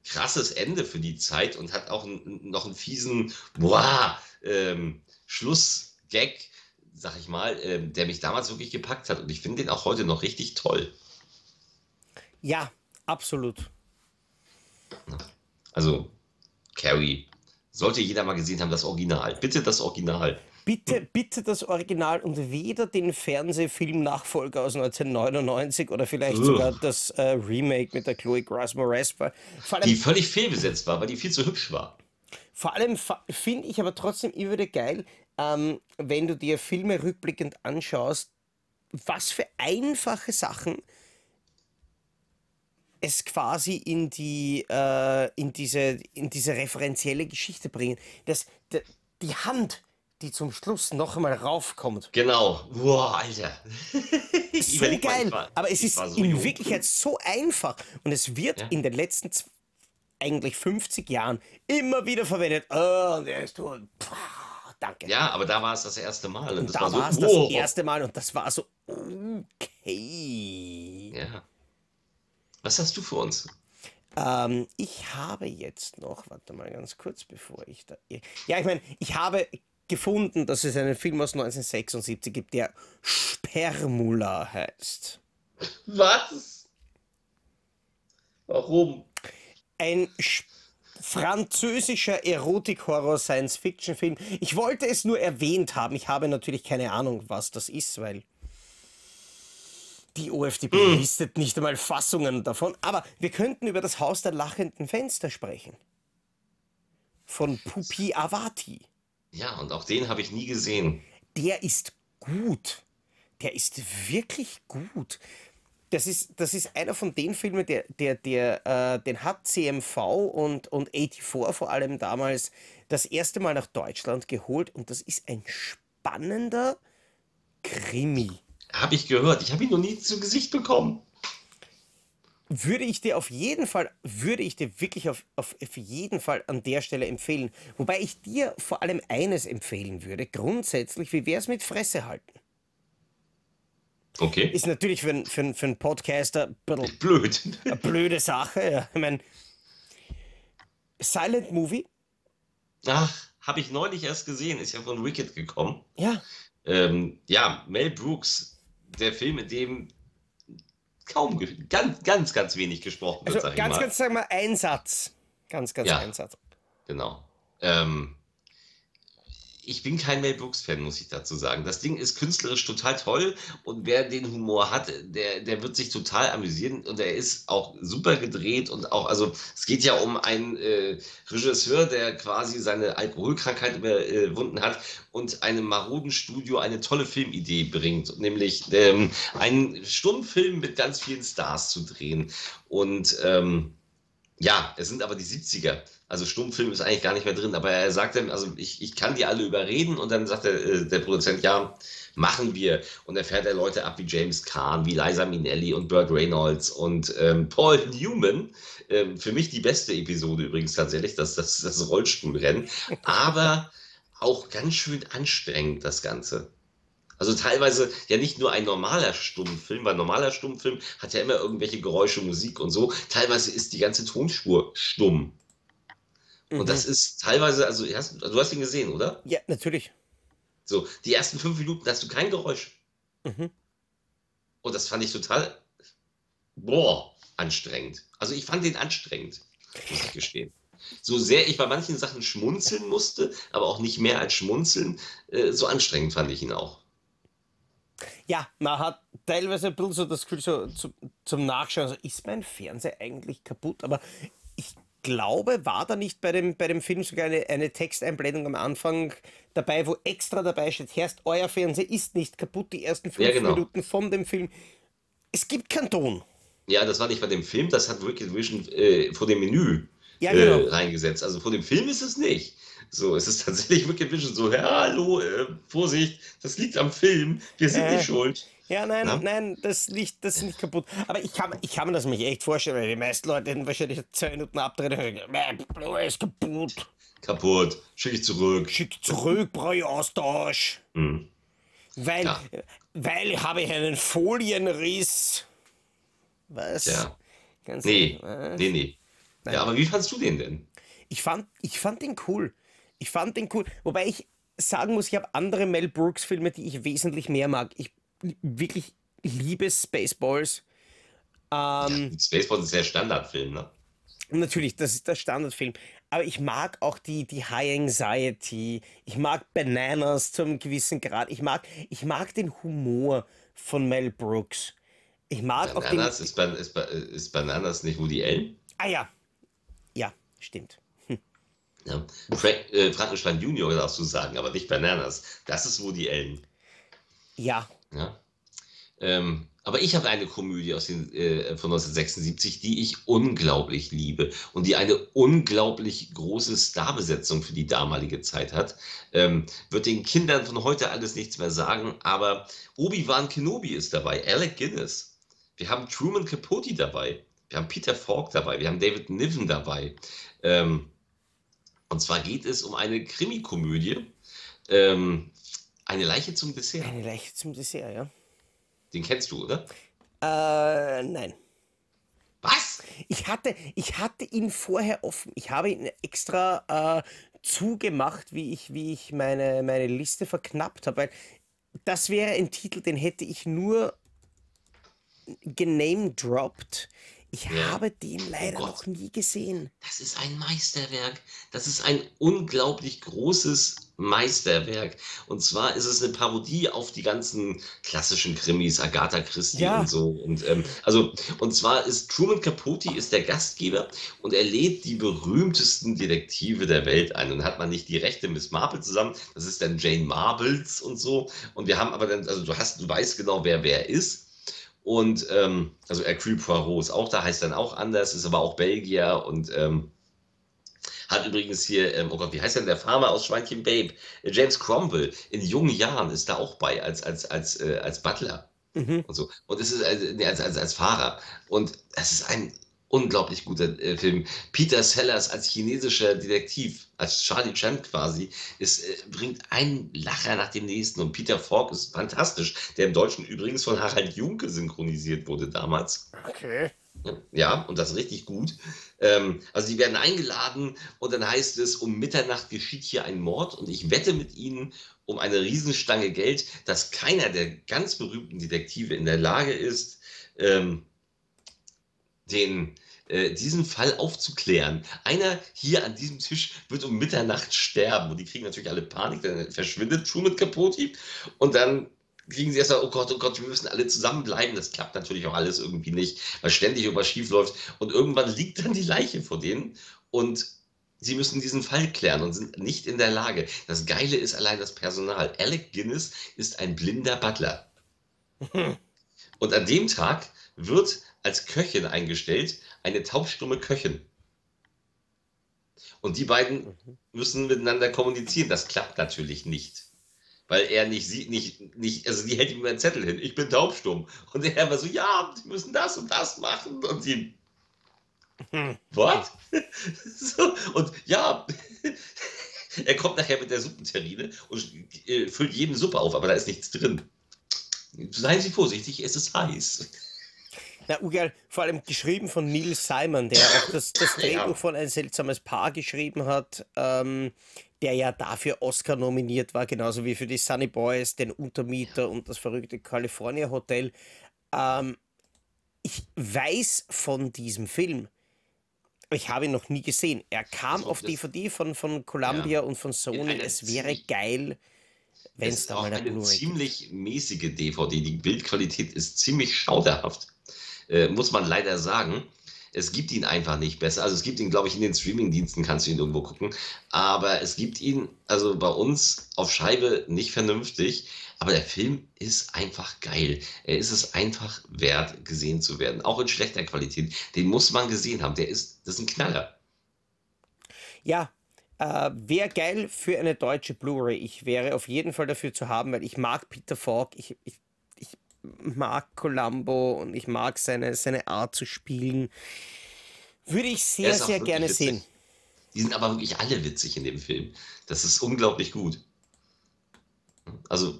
krasses Ende für die Zeit und hat auch ein, noch einen fiesen boah, ähm, Schlussgag, sag ich mal, äh, der mich damals wirklich gepackt hat und ich finde den auch heute noch richtig toll. Ja, absolut. Also, Carrie, sollte jeder mal gesehen haben, das Original. Bitte das Original. Bitte, bitte das Original und weder den Fernsehfilm-Nachfolger aus 1999 oder vielleicht Ugh. sogar das äh, Remake mit der Chloe Grace Moretz. Die völlig fehlbesetzt war, weil die viel zu hübsch war. Vor allem finde ich aber trotzdem immer wieder geil, ähm, wenn du dir Filme rückblickend anschaust, was für einfache Sachen es quasi in die äh, in diese in diese referenzielle Geschichte bringen. Das, die, Hand, die zum Schluss noch einmal raufkommt. Genau. Boah, Alter. <laughs> so geil. War, Aber es ist so in jung. Wirklichkeit so einfach und es wird ja. in den letzten eigentlich 50 Jahren immer wieder verwendet. Oh, der ist tot. Puh, danke. Ja, aber da war es das erste Mal. Und, und da war es so, das erste Mal und das war so okay. Ja. Was hast du für uns? Ähm, ich habe jetzt noch, warte mal ganz kurz, bevor ich da. Ja, ich meine, ich habe gefunden, dass es einen Film aus 1976 gibt, der Spermula heißt. Was? Warum? Ein französischer Erotik-Horror-Science-Fiction-Film. Ich wollte es nur erwähnt haben. Ich habe natürlich keine Ahnung, was das ist, weil die OFDB mm. listet nicht einmal Fassungen davon. Aber wir könnten über das Haus der lachenden Fenster sprechen. Von Pupi Avati. Ja, und auch den habe ich nie gesehen. Der ist gut. Der ist wirklich gut. Das ist, das ist einer von den Filmen, der, der, der, äh, den hat CMV und, und 84 vor allem damals das erste Mal nach Deutschland geholt und das ist ein spannender Krimi. Habe ich gehört. Ich habe ihn noch nie zu Gesicht bekommen. Würde ich dir auf jeden Fall, würde ich dir wirklich auf, auf, jeden Fall an der Stelle empfehlen. Wobei ich dir vor allem eines empfehlen würde. Grundsätzlich, wie wäre es mit Fresse halten? Okay. Ist natürlich für, für, für einen Podcaster ein bisschen blöd. Eine blöde Sache. Ja. Ich meine, Silent Movie. Ach, habe ich neulich erst gesehen. Ist ja von Wicked gekommen. Ja. Ähm, ja, Mel Brooks der Film, in dem kaum, ganz, ganz, ganz wenig gesprochen wird, also ganz, ganz, sag mal, ein Satz. Ganz, ganz ja, ein Satz. Genau. Ähm, ich bin kein Mel Brooks-Fan, muss ich dazu sagen. Das Ding ist künstlerisch total toll und wer den Humor hat, der, der wird sich total amüsieren und er ist auch super gedreht und auch, also es geht ja um einen äh, Regisseur, der quasi seine Alkoholkrankheit überwunden hat und einem maroden Studio eine tolle Filmidee bringt, nämlich ähm, einen Stummfilm mit ganz vielen Stars zu drehen. Und ähm, ja, es sind aber die 70er. Also Stummfilm ist eigentlich gar nicht mehr drin, aber er sagt dann, also ich, ich kann die alle überreden und dann sagt der, äh, der Produzent, ja, machen wir. Und er fährt er Leute ab wie James Caan, wie Liza Minnelli und Burt Reynolds und ähm, Paul Newman. Ähm, für mich die beste Episode übrigens tatsächlich, das, das, das Rollstuhlrennen. Aber auch ganz schön anstrengend, das Ganze. Also teilweise ja nicht nur ein normaler Stummfilm, weil normaler Stummfilm hat ja immer irgendwelche Geräusche, Musik und so. Teilweise ist die ganze Tonspur stumm. Und das mhm. ist teilweise, also hast, du hast ihn gesehen, oder? Ja, natürlich. So, die ersten fünf Minuten hast du kein Geräusch. Mhm. Und das fand ich total, boah, anstrengend. Also ich fand den anstrengend, muss ich gestehen. So sehr ich bei manchen Sachen schmunzeln musste, aber auch nicht mehr als schmunzeln, äh, so anstrengend fand ich ihn auch. Ja, man hat teilweise ein bisschen so das Gefühl, so zum, zum Nachschauen, also ist mein Fernseher eigentlich kaputt? Aber glaube, war da nicht bei dem, bei dem Film sogar eine, eine Texteinblendung am Anfang dabei, wo extra dabei steht, Herrst, euer Fernseher ist nicht kaputt, die ersten fünf ja, genau. Minuten von dem Film. Es gibt keinen Ton. Ja, das war nicht bei dem Film, das hat Wicked Vision äh, vor dem Menü ja, genau. äh, reingesetzt. Also vor dem Film ist es nicht. So, es ist <laughs> tatsächlich Wicked Vision so, hallo, äh, Vorsicht, das liegt am Film, wir sind äh, nicht schuld. Ja, nein, ja? nein, das liegt, das ist nicht kaputt. Aber ich kann, ich kann mir das mich echt vorstellen, weil die meisten Leute hätten wahrscheinlich zwei Minuten abdrehen und mein Blu ist kaputt. Kaputt, schick ich zurück. Schick zurück, brauche ich Austausch. Mhm. Weil, ja. weil habe ich einen Folienriss. Was? Ja. Ganz nee, äh? nee, nee. Nein. Ja, aber wie fandst du den denn? Ich fand, ich fand den cool. Ich fand den cool. Wobei ich sagen muss, ich habe andere Mel Brooks Filme, die ich wesentlich mehr mag. Ich wirklich liebe Spaceballs. Ähm, Spaceballs ist ja Standardfilm, ne? Natürlich, das ist der Standardfilm. Aber ich mag auch die, die High Anxiety. Ich mag Bananas zum gewissen Grad. Ich mag, ich mag den Humor von Mel Brooks. Ich mag Bananas, auch den. Ist, Ban ist, ist Bananas nicht Woody Allen? Ah ja. Ja, stimmt. Ja. Frank, äh, Frankenstein Junior darfst du sagen, aber nicht Bananas. Das ist Woody Allen. Ja. Ja? Ähm, aber ich habe eine Komödie aus den, äh, von 1976, die ich unglaublich liebe und die eine unglaublich große Starbesetzung für die damalige Zeit hat. Ähm, wird den Kindern von heute alles nichts mehr sagen, aber Obi-Wan Kenobi ist dabei, Alec Guinness. Wir haben Truman Capote dabei. Wir haben Peter Falk dabei. Wir haben David Niven dabei. Ähm, und zwar geht es um eine Krimikomödie. Ähm, eine Leiche zum Dessert. Eine Leiche zum Dessert, ja. Den kennst du, oder? Äh, nein. Was? Ich hatte, ich hatte ihn vorher offen. Ich habe ihn extra äh, zugemacht, wie ich, wie ich meine, meine Liste verknappt habe. Weil das wäre ein Titel, den hätte ich nur genamedropped. Ich ja. habe den oh leider oh noch nie gesehen. Das ist ein Meisterwerk. Das ist ein unglaublich großes Meisterwerk. Und zwar ist es eine Parodie auf die ganzen klassischen Krimis, Agatha Christie ja. und so. Und ähm, also, und zwar ist Truman Capote ist der Gastgeber und er lädt die berühmtesten Detektive der Welt ein. Und hat man nicht die rechte Miss Marple zusammen, das ist dann Jane Marbles und so. Und wir haben aber dann, also du hast, du weißt genau, wer wer ist. Und ähm, also Hercule Poirot ist auch da, heißt dann auch anders, ist aber auch Belgier und ähm, hat übrigens hier, ähm, oh Gott, wie heißt denn der Farmer aus Schweinchen Babe? Äh, James Cromwell in jungen Jahren ist da auch bei als, als, als, äh, als Butler. Mhm. Und so. Und es ist äh, als, als, als Fahrer. Und es ist ein unglaublich guter äh, Film. Peter Sellers als chinesischer Detektiv, als Charlie Chan quasi, ist, äh, bringt einen Lacher nach dem nächsten. Und Peter Falk ist fantastisch, der im Deutschen übrigens von Harald Junke synchronisiert wurde damals. Okay. Ja, und das richtig gut. Ähm, also die werden eingeladen und dann heißt es, um Mitternacht geschieht hier ein Mord und ich wette mit ihnen um eine Riesenstange Geld, dass keiner der ganz berühmten Detektive in der Lage ist, ähm, den äh, diesen Fall aufzuklären. Einer hier an diesem Tisch wird um Mitternacht sterben und die kriegen natürlich alle Panik, dann verschwindet Truman Capote und dann kriegen sie erst mal, oh Gott, oh Gott, wir müssen alle zusammenbleiben. Das klappt natürlich auch alles irgendwie nicht, weil ständig irgendwas schief läuft. Und irgendwann liegt dann die Leiche vor denen und sie müssen diesen Fall klären und sind nicht in der Lage. Das Geile ist allein das Personal. Alec Guinness ist ein blinder Butler. <laughs> Und an dem Tag wird als Köchin eingestellt eine taubstumme Köchin. Und die beiden müssen miteinander kommunizieren. Das klappt natürlich nicht. Weil er nicht sieht, nicht, nicht, also die hält ihm einen Zettel hin, ich bin taubstumm. Und er war so, ja, die müssen das und das machen. Und sie, was? <laughs> so, und ja, <laughs> er kommt nachher mit der Suppenterrine und äh, füllt jedem Suppe auf, aber da ist nichts drin. Seien Sie vorsichtig, es ist heiß. Na, Ugal, vor allem geschrieben von Neil Simon, der auch das, das <laughs> Drehbuch ja. von ein seltsames Paar geschrieben hat, ähm, der ja dafür Oscar nominiert war, genauso wie für die Sunny Boys, den Untermieter und das verrückte California Hotel. Ähm, ich weiß von diesem Film, ich habe ihn noch nie gesehen. Er kam also, auf DVD von, von Columbia ja, und von Sony. Es wäre geil, wenn es da mal eine Blu-ray ziemlich mäßige DVD. Die Bildqualität ist ziemlich schauderhaft, äh, muss man leider sagen. Es gibt ihn einfach nicht besser. Also es gibt ihn, glaube ich, in den Streamingdiensten kannst du ihn irgendwo gucken. Aber es gibt ihn, also bei uns auf Scheibe nicht vernünftig. Aber der Film ist einfach geil. Er ist es einfach wert, gesehen zu werden. Auch in schlechter Qualität. Den muss man gesehen haben. Der ist, das ist ein Knaller. Ja, äh, wäre geil für eine deutsche Blu-ray. Ich wäre auf jeden Fall dafür zu haben, weil ich mag Peter Falk. Ich, ich, mag Columbo und ich mag seine, seine Art zu spielen. Würde ich sehr, sehr gerne witzig. sehen. Die sind aber wirklich alle witzig in dem Film. Das ist unglaublich gut. Also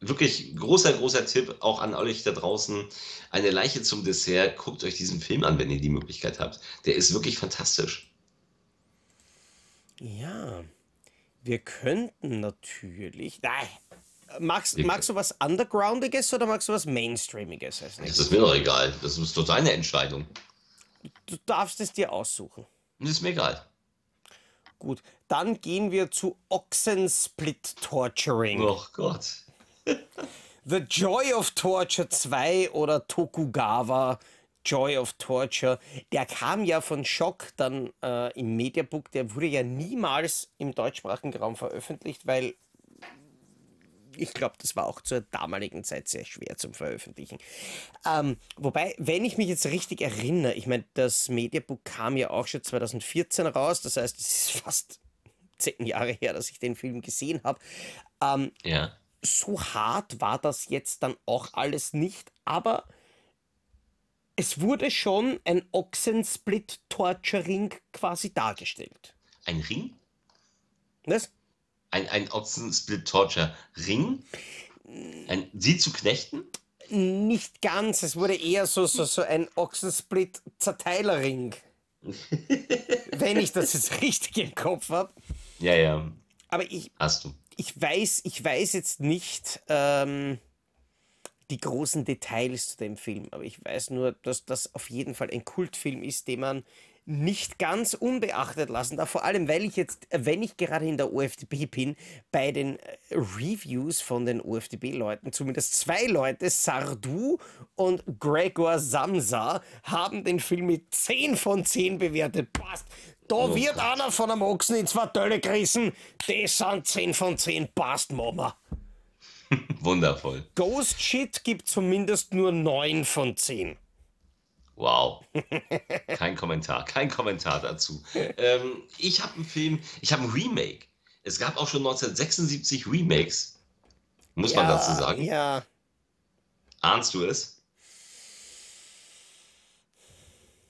wirklich großer, großer Tipp auch an euch da draußen. Eine Leiche zum Dessert. Guckt euch diesen Film an, wenn ihr die Möglichkeit habt. Der ist wirklich fantastisch. Ja, wir könnten natürlich. Nein. Magst, magst du was Undergroundiges oder magst du was Mainstreamiges? Das ist mir doch egal. Das ist doch deine Entscheidung. Du darfst es dir aussuchen. Das ist mir egal. Gut, dann gehen wir zu Oxensplit Torturing. Oh Gott. The Joy of Torture 2 oder Tokugawa Joy of Torture. Der kam ja von Schock dann äh, im Mediabook. Der wurde ja niemals im deutschsprachigen Raum veröffentlicht, weil ich glaube, das war auch zur damaligen Zeit sehr schwer zum Veröffentlichen. Ähm, wobei, wenn ich mich jetzt richtig erinnere, ich meine, das Mediabook kam ja auch schon 2014 raus, das heißt, es ist fast <laughs> zehn Jahre her, dass ich den Film gesehen habe. Ähm, ja. So hart war das jetzt dann auch alles nicht, aber es wurde schon ein Ochsensplit-Torture-Ring quasi dargestellt. Ein Ring? Was? Ein, ein Ochsensplit-Torture-Ring? Ein, sie zu knechten? Nicht ganz, es wurde eher so, so, so ein Ochsensplit-Zerteilerring. <laughs> Wenn ich das jetzt richtig im Kopf habe. Ja, ja. Aber ich. Hast du. Ich weiß, ich weiß jetzt nicht. Ähm, die großen Details zu dem Film. Aber ich weiß nur, dass das auf jeden Fall ein Kultfilm ist, den man nicht ganz unbeachtet lassen darf. Vor allem, weil ich jetzt, wenn ich gerade in der OFDB bin, bei den äh, Reviews von den OFDB-Leuten, zumindest zwei Leute, Sardu und Gregor Samsa, haben den Film mit 10 von 10 bewertet. Passt. Da oh wird Gott. einer von einem Ochsen in zwei Tölle gerissen. Das sind 10 von 10. Passt, Mama. <laughs> Wundervoll. Ghost Shit gibt zumindest nur 9 von 10. Wow. <laughs> Kein Kommentar, kein Kommentar dazu. Ähm, ich habe einen Film, ich habe ein Remake. Es gab auch schon 1976 Remakes. Muss ja, man dazu sagen? Ja. Ahnst du es?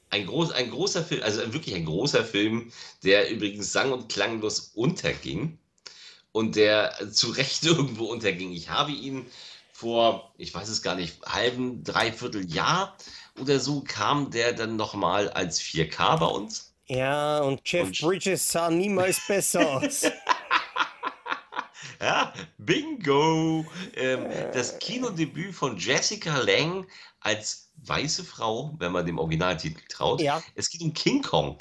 Ein, groß, ein großer Film, also wirklich ein großer Film, der übrigens sang- und klanglos unterging und der zu Recht <laughs> irgendwo unterging. Ich habe ihn vor, ich weiß es gar nicht, halben, dreiviertel Jahr oder so kam der dann nochmal als 4K bei uns. Ja, und Jeff und Bridges sah niemals besser <laughs> aus. ja, bingo! Ähm, das Kinodebüt von Jessica Lang als weiße Frau, wenn man dem Originaltitel traut. Ja. Es geht um King Kong.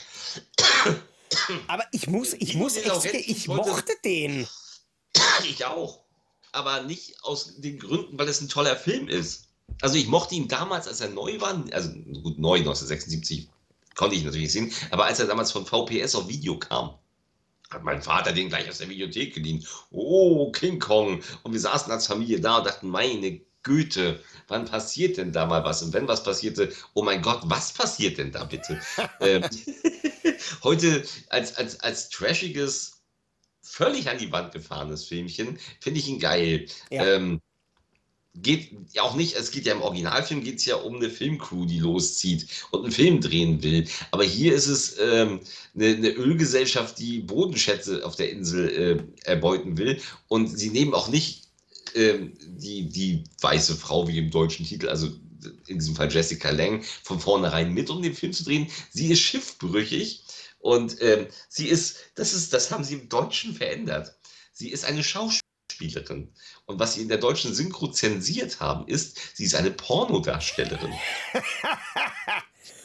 Aber ich muss, ich Dino muss echt ich mochte den. Ich auch. Aber nicht aus den Gründen, weil es ein toller Film ist. Also ich mochte ihn damals, als er neu war, also gut, neu, 1976 konnte ich natürlich nicht sehen, aber als er damals von VPS auf Video kam, hat mein Vater den gleich aus der Videothek geliehen. Oh, King Kong. Und wir saßen als Familie da und dachten, meine Güte, wann passiert denn da mal was? Und wenn was passierte, oh mein Gott, was passiert denn da bitte? <laughs> ähm, heute als, als, als trashiges, völlig an die Wand gefahrenes Filmchen, finde ich ihn geil. Ja. Ähm, geht ja auch nicht, es geht ja im Originalfilm geht es ja um eine Filmcrew, die loszieht und einen Film drehen will. Aber hier ist es ähm, eine, eine Ölgesellschaft, die Bodenschätze auf der Insel äh, erbeuten will. Und sie nehmen auch nicht ähm, die, die weiße Frau wie im deutschen Titel, also in diesem Fall Jessica Lang, von vornherein mit, um den Film zu drehen. Sie ist schiffbrüchig und ähm, sie ist, das ist, das haben sie im Deutschen verändert. Sie ist eine Schauspielerin. Und was sie in der deutschen Synchro zensiert haben, ist, sie ist eine Pornodarstellerin. <laughs>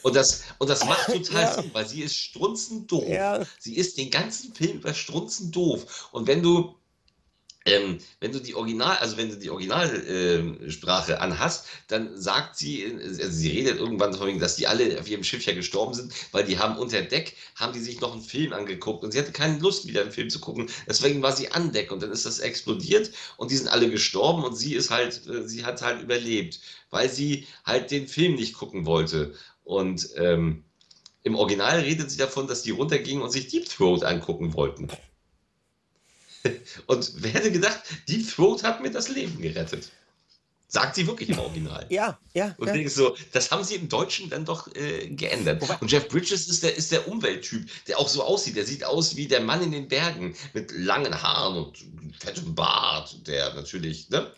Und das, und das macht total Ja. Sinn, weil sie ist strunzend doof. Ja. Sie ist den ganzen Film über strunzend doof. Und wenn du, ähm, wenn du die Original, also wenn du die Originalsprache anhast, dann sagt sie, äh, also sie redet irgendwann davon, dass die alle auf ihrem Schiff ja gestorben sind, weil die haben unter Deck, haben die sich noch einen Film angeguckt und sie hatte keine Lust, wieder einen Film zu gucken. Deswegen war sie an Deck und dann ist das explodiert und die sind alle gestorben und sie ist halt, äh, sie hat halt überlebt, weil sie halt den Film nicht gucken wollte. Und ähm, im Original redet sie davon, dass die runtergingen und sich Deep Throat angucken wollten. Und wer hätte gedacht, Deep Throat hat mir das Leben gerettet. Sagt sie wirklich im Original. Ja, ja. Und ja. denkst so, das haben sie im Deutschen dann doch äh, geändert. Wobei- und Jeff Bridges ist der, ist der Umwelttyp, der auch so aussieht. Der sieht aus wie der Mann in den Bergen mit langen Haaren und fettem Bart, der natürlich ne,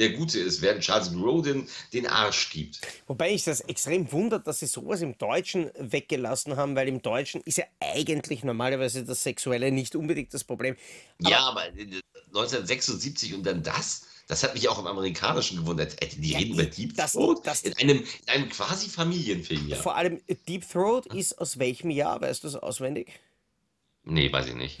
der Gute ist, während Charles Grodin den Arsch gibt. Wobei ich das extrem wundert, dass sie sowas im Deutschen weggelassen haben, weil im Deutschen ist ja eigentlich normalerweise das Sexuelle nicht unbedingt das Problem. ja, aber äh, 1976 und dann das, das hat mich auch im Amerikanischen gewundert. Die Ja, reden über Deep Throat das- in einem, in einem quasi Familienfilm, ja. Vor allem Deep Throat ist aus welchem Jahr? Weißt du das auswendig? Nee, weiß ich nicht.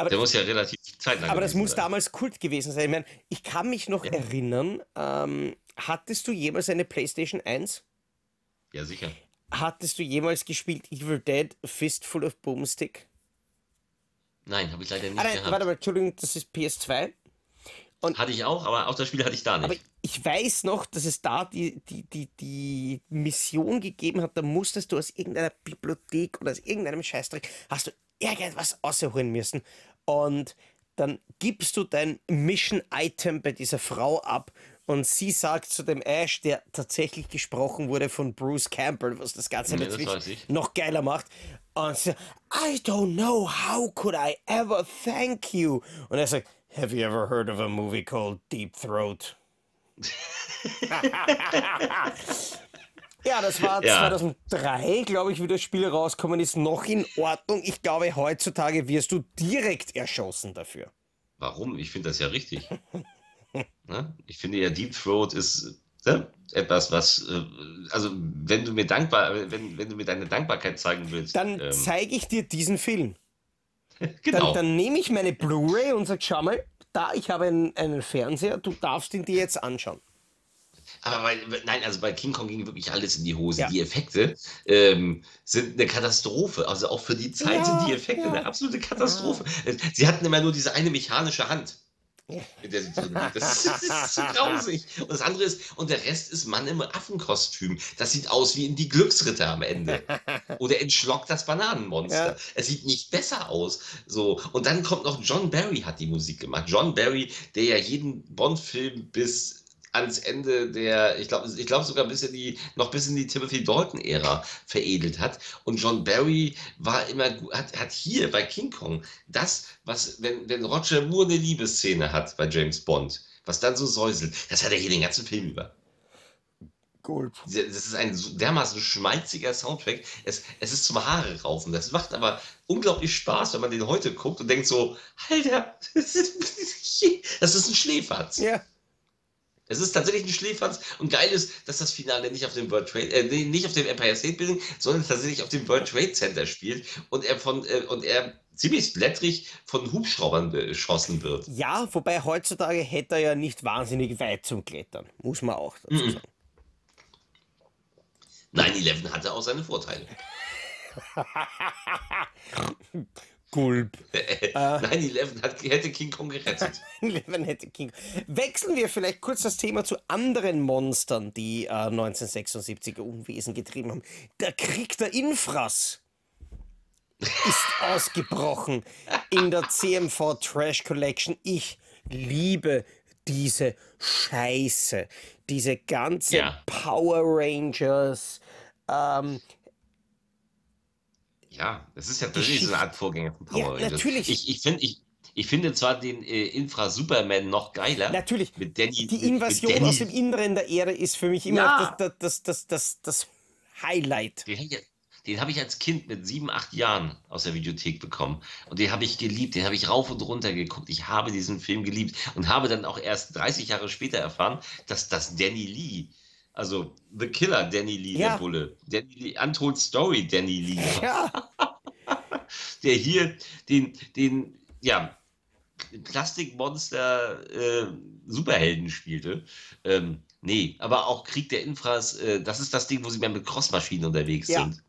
Aber, Der muss ja relativ zeitnah aber das muss sein. damals Kult gewesen sein. Ich meine, ich kann mich noch Ja. erinnern, ähm, hattest du jemals eine PlayStation 1? Ja, sicher. Hattest du jemals gespielt Evil Dead Fistful of Boomstick? Nein, habe ich leider nicht Ah, nein, gehabt. warte mal, Entschuldigung, das ist PS2. Hatte ich auch, aber auch das Spiel hatte ich da Aber nicht. ich weiß noch, dass es da die, die, die, die Mission gegeben hat, da musstest du aus irgendeiner Bibliothek oder aus irgendeinem Scheißdreck, hast du irgendwas ausholen müssen. Und dann gibst du dein Mission-Item bei dieser Frau ab und sie sagt zu dem Ash, der tatsächlich gesprochen wurde von Bruce Campbell, was das Ganze Nee, natürlich noch geiler macht. Und sie I don't know, how could I ever thank you? Und er sagt, have you ever heard of a movie called Deep Throat? <laughs> <laughs> ja, das war Ja. 2003, glaube ich, wie das Spiel rausgekommen ist, noch in Ordnung. Ich glaube, heutzutage wirst du direkt erschossen dafür. Warum? Ich finde das ja richtig. <laughs> ne? Ich finde ja, Deep Throat ist ne? etwas, was, äh, also wenn du mir dankbar, wenn, wenn du mir deine Dankbarkeit zeigen willst, Dann ähm, zeige ich dir diesen Film. <laughs> genau. Dann, dann nehme ich meine Blu-ray und sage, schau mal, da, ich habe einen, einen Fernseher, du darfst ihn dir jetzt anschauen. Aber bei, nein, also bei King Kong ging wirklich alles in die Hose. Ja. Die Effekte ähm, sind eine Katastrophe. Also auch für die Zeit Ja, sind die Effekte ja. eine absolute Katastrophe. Sie hatten immer nur diese eine mechanische Hand. Mit der sie drin. Das ist, das ist so grausig. Und das andere ist, und der Rest ist Mann im Affenkostüm. Das sieht aus wie in die Glücksritter am Ende. <laughs> Oder in Schlock das Bananenmonster. Es sieht nicht besser aus. So. Und dann kommt noch John Barry hat die Musik gemacht. John Barry, der ja jeden Bond-Film bis ans Ende der, ich glaube ich glaub sogar bis in die, noch bis in die Timothy Dalton-Ära veredelt hat. Und John Barry war immer, hat, hat hier bei King Kong das, was, wenn, wenn Roger Moore eine Liebesszene hat bei James Bond, was dann so säuselt, das hat er hier den ganzen Film über. Gulp. Das ist ein dermaßen schmalziger Soundtrack. Es, es ist zum Haare raufen. Das macht aber unglaublich Spaß, wenn man den heute guckt und denkt so, Alter, <laughs> das ist ein Schläferz. Ja. Es ist tatsächlich ein Schläferz und geil ist, dass das Finale nicht auf dem World Trade, äh, nicht auf dem Empire State Building, sondern tatsächlich auf dem World Trade Center spielt und er von äh, und er ziemlich blättrig von Hubschraubern beschossen wird. Ja, wobei heutzutage hätte er ja nicht wahnsinnig weit zum Klettern, muss man auch dazu sagen. 9-11 hatte auch seine Vorteile. <laughs> Gulp. <laughs> 9-11 hat- hätte King Kong gerettet. <laughs> Leben hätte King. Wechseln wir vielleicht kurz das Thema zu anderen Monstern, die äh, 1976er Unwesen getrieben haben. Der Krieg der Infras ist <laughs> ausgebrochen in der CMV Trash Collection. Ich liebe diese Scheiße. Diese ganze Ja. Power Rangers. Ähm, Ja, das ist ja tatsächlich so eine Art Vorgänger von Ja, Power Rangers. natürlich. Ich, ich, find, ich, ich finde zwar den äh, Infra-Superman noch geiler. natürlich. Mit Danny. Die Invasion Danny, aus dem Inneren der Erde ist für mich immer Ja. das, das, das, das, das Highlight. Den habe ich als Kind mit sieben, acht Jahren aus der Videothek bekommen. Und den habe ich geliebt. Den habe ich rauf und runter geguckt. Ich habe diesen Film geliebt. Und habe dann auch erst 30 Jahre später erfahren, dass das Danny Lee, also The Killer Danny Lee, Ja. der Bulle, Danny Lee, Untold Story Danny Lee, <laughs> Ja, <laughs> der hier den, den, ja, Plastikmonster äh, Superhelden spielte. Ähm, nee, aber auch Krieg der Infras, äh, das ist das Ding, wo sie mehr mit Crossmaschinen unterwegs Ja. sind.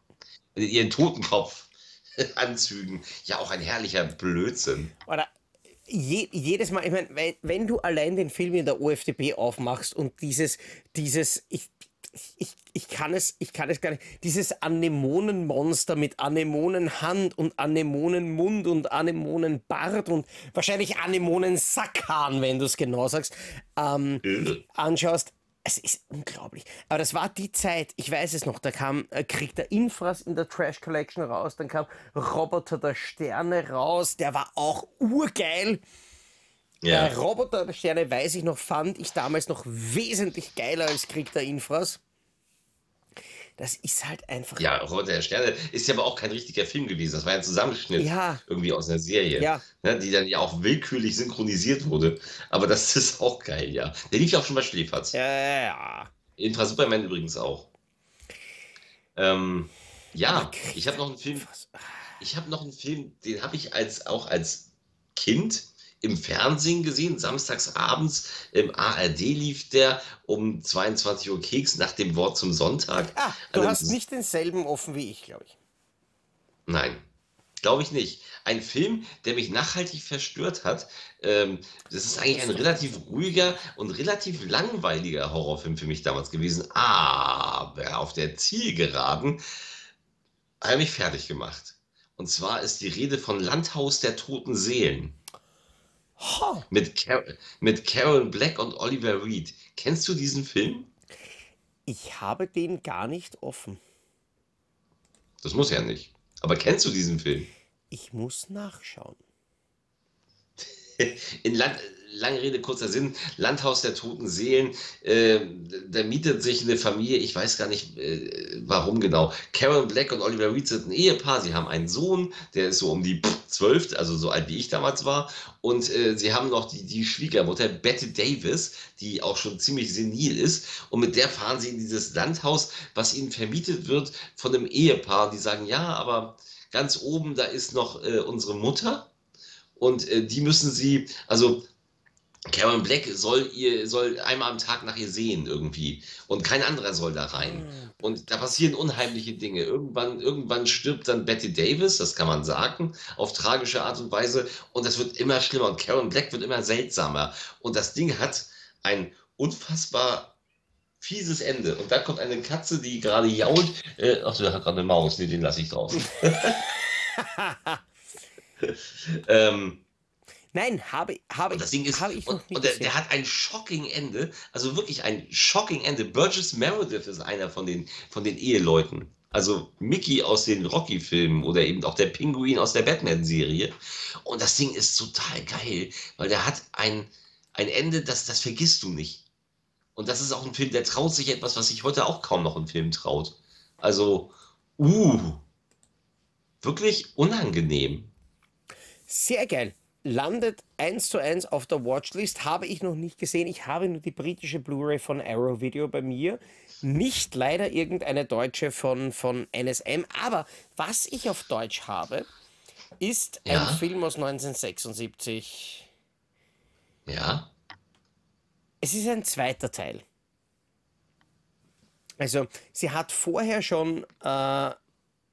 In ihren Totenkopf-Anzügen. Ja, auch ein herrlicher Blödsinn. oder je, jedes Mal, ich meine, wenn, wenn du allein den Film in der OFDP aufmachst und dieses, dieses, ich, ich, ich kann es, ich kann es gar nicht, dieses Anemonenmonster mit Anemonenhand und Anemonenmund und Anemonenbart und wahrscheinlich Anemonensackhahn, wenn du es genau sagst, ähm, Äh. anschaust, es ist unglaublich. Aber das war die Zeit, ich weiß es noch, da kam äh, Krieg der Infras in der Trash Collection raus, dann kam Roboter der Sterne raus, der war auch urgeil. Ja. Äh, Roboter der Sterne, weiß ich noch, fand ich damals noch wesentlich geiler als Krieg der Infras. Das ist halt einfach. Ja, Rote der Sterne ist ja aber auch kein richtiger Film gewesen. Das war ja ein Zusammenschnitt Ja. irgendwie aus einer Serie, Ja. ne, die dann ja auch willkürlich synchronisiert wurde. Aber das <laughs> ist auch geil, ja. Der lief ja auch schon bei Schläferz. Ja, ja, ja. Infra Superman übrigens auch. Ähm, ja, ich habe noch einen Film, ich habe noch einen Film, den habe ich als auch als Kind im Fernsehen gesehen, samstags abends im ARD lief der um 22 Uhr Keks nach dem Wort zum Sonntag. Ah, du Also, hast nicht denselben offen wie ich, glaube ich. Nein, glaube ich nicht. Ein Film, der mich nachhaltig verstört hat. Ähm, das ist eigentlich ein relativ ruhiger und relativ langweiliger Horrorfilm für mich damals gewesen. Aber auf der Zielgeraden hat er mich fertig gemacht. Und zwar ist die Rede von Landhaus der toten Seelen Mit, Car mit Carol Black und Oliver Reed. Kennst du diesen Film? ich habe den gar nicht offen. Das muss ja nicht. Aber kennst du diesen Film? Ich muss nachschauen. <laughs> In Land, lange Rede, kurzer Sinn, Landhaus der toten Seelen, äh, da mietet sich eine Familie, ich weiß gar nicht äh, warum genau. Karen Black und Oliver Reed sind ein Ehepaar, sie haben einen Sohn, der ist so um die zwölf, also so alt wie ich damals war. Und äh, sie haben noch die, die Schwiegermutter, Bette Davis, die auch schon ziemlich senil ist. Und mit der fahren sie in dieses Landhaus, was ihnen vermietet wird von einem Ehepaar. Die sagen, ja, aber ganz oben, da ist noch äh, unsere Mutter. Und äh, die müssen sie, also Karen Black soll ihr, soll einmal am Tag nach ihr sehen irgendwie. Und kein anderer soll da rein. Und da passieren unheimliche Dinge. Irgendwann, irgendwann stirbt dann Betty Davis, das kann man sagen, auf tragische Art und Weise. Und das wird immer schlimmer. Und Karen Black wird immer seltsamer. Und das Ding hat ein unfassbar fieses Ende. Und da kommt eine Katze, die gerade jault. Äh, ach, der hat gerade eine Maus. Nee, den lasse ich draußen. <laughs> <laughs> ähm, Nein, habe, habe, und das Ding ist, habe ich und, und der, der hat ein shocking Ende, also wirklich ein shocking Ende. Burgess Meredith ist einer von den, von den Eheleuten. Also Mickey aus den Rocky-Filmen oder eben auch der Pinguin aus der Batman-Serie. Und das Ding ist total geil, weil der hat ein, ein Ende, das, das vergisst du nicht. Und das ist auch ein Film, der traut sich etwas, was sich heute auch kaum noch ein Film traut. Also, uh, wirklich unangenehm. Sehr geil. Landet eins zu eins auf der Watchlist, habe ich noch nicht gesehen. Ich habe nur die britische Blu-ray von Arrow Video bei mir. Nicht leider irgendeine deutsche von, von NSM. Aber was ich auf Deutsch habe, ist Ja. ein Film aus 1976. Ja, Es ist ein zweiter Teil. Also, sie hat vorher schon äh,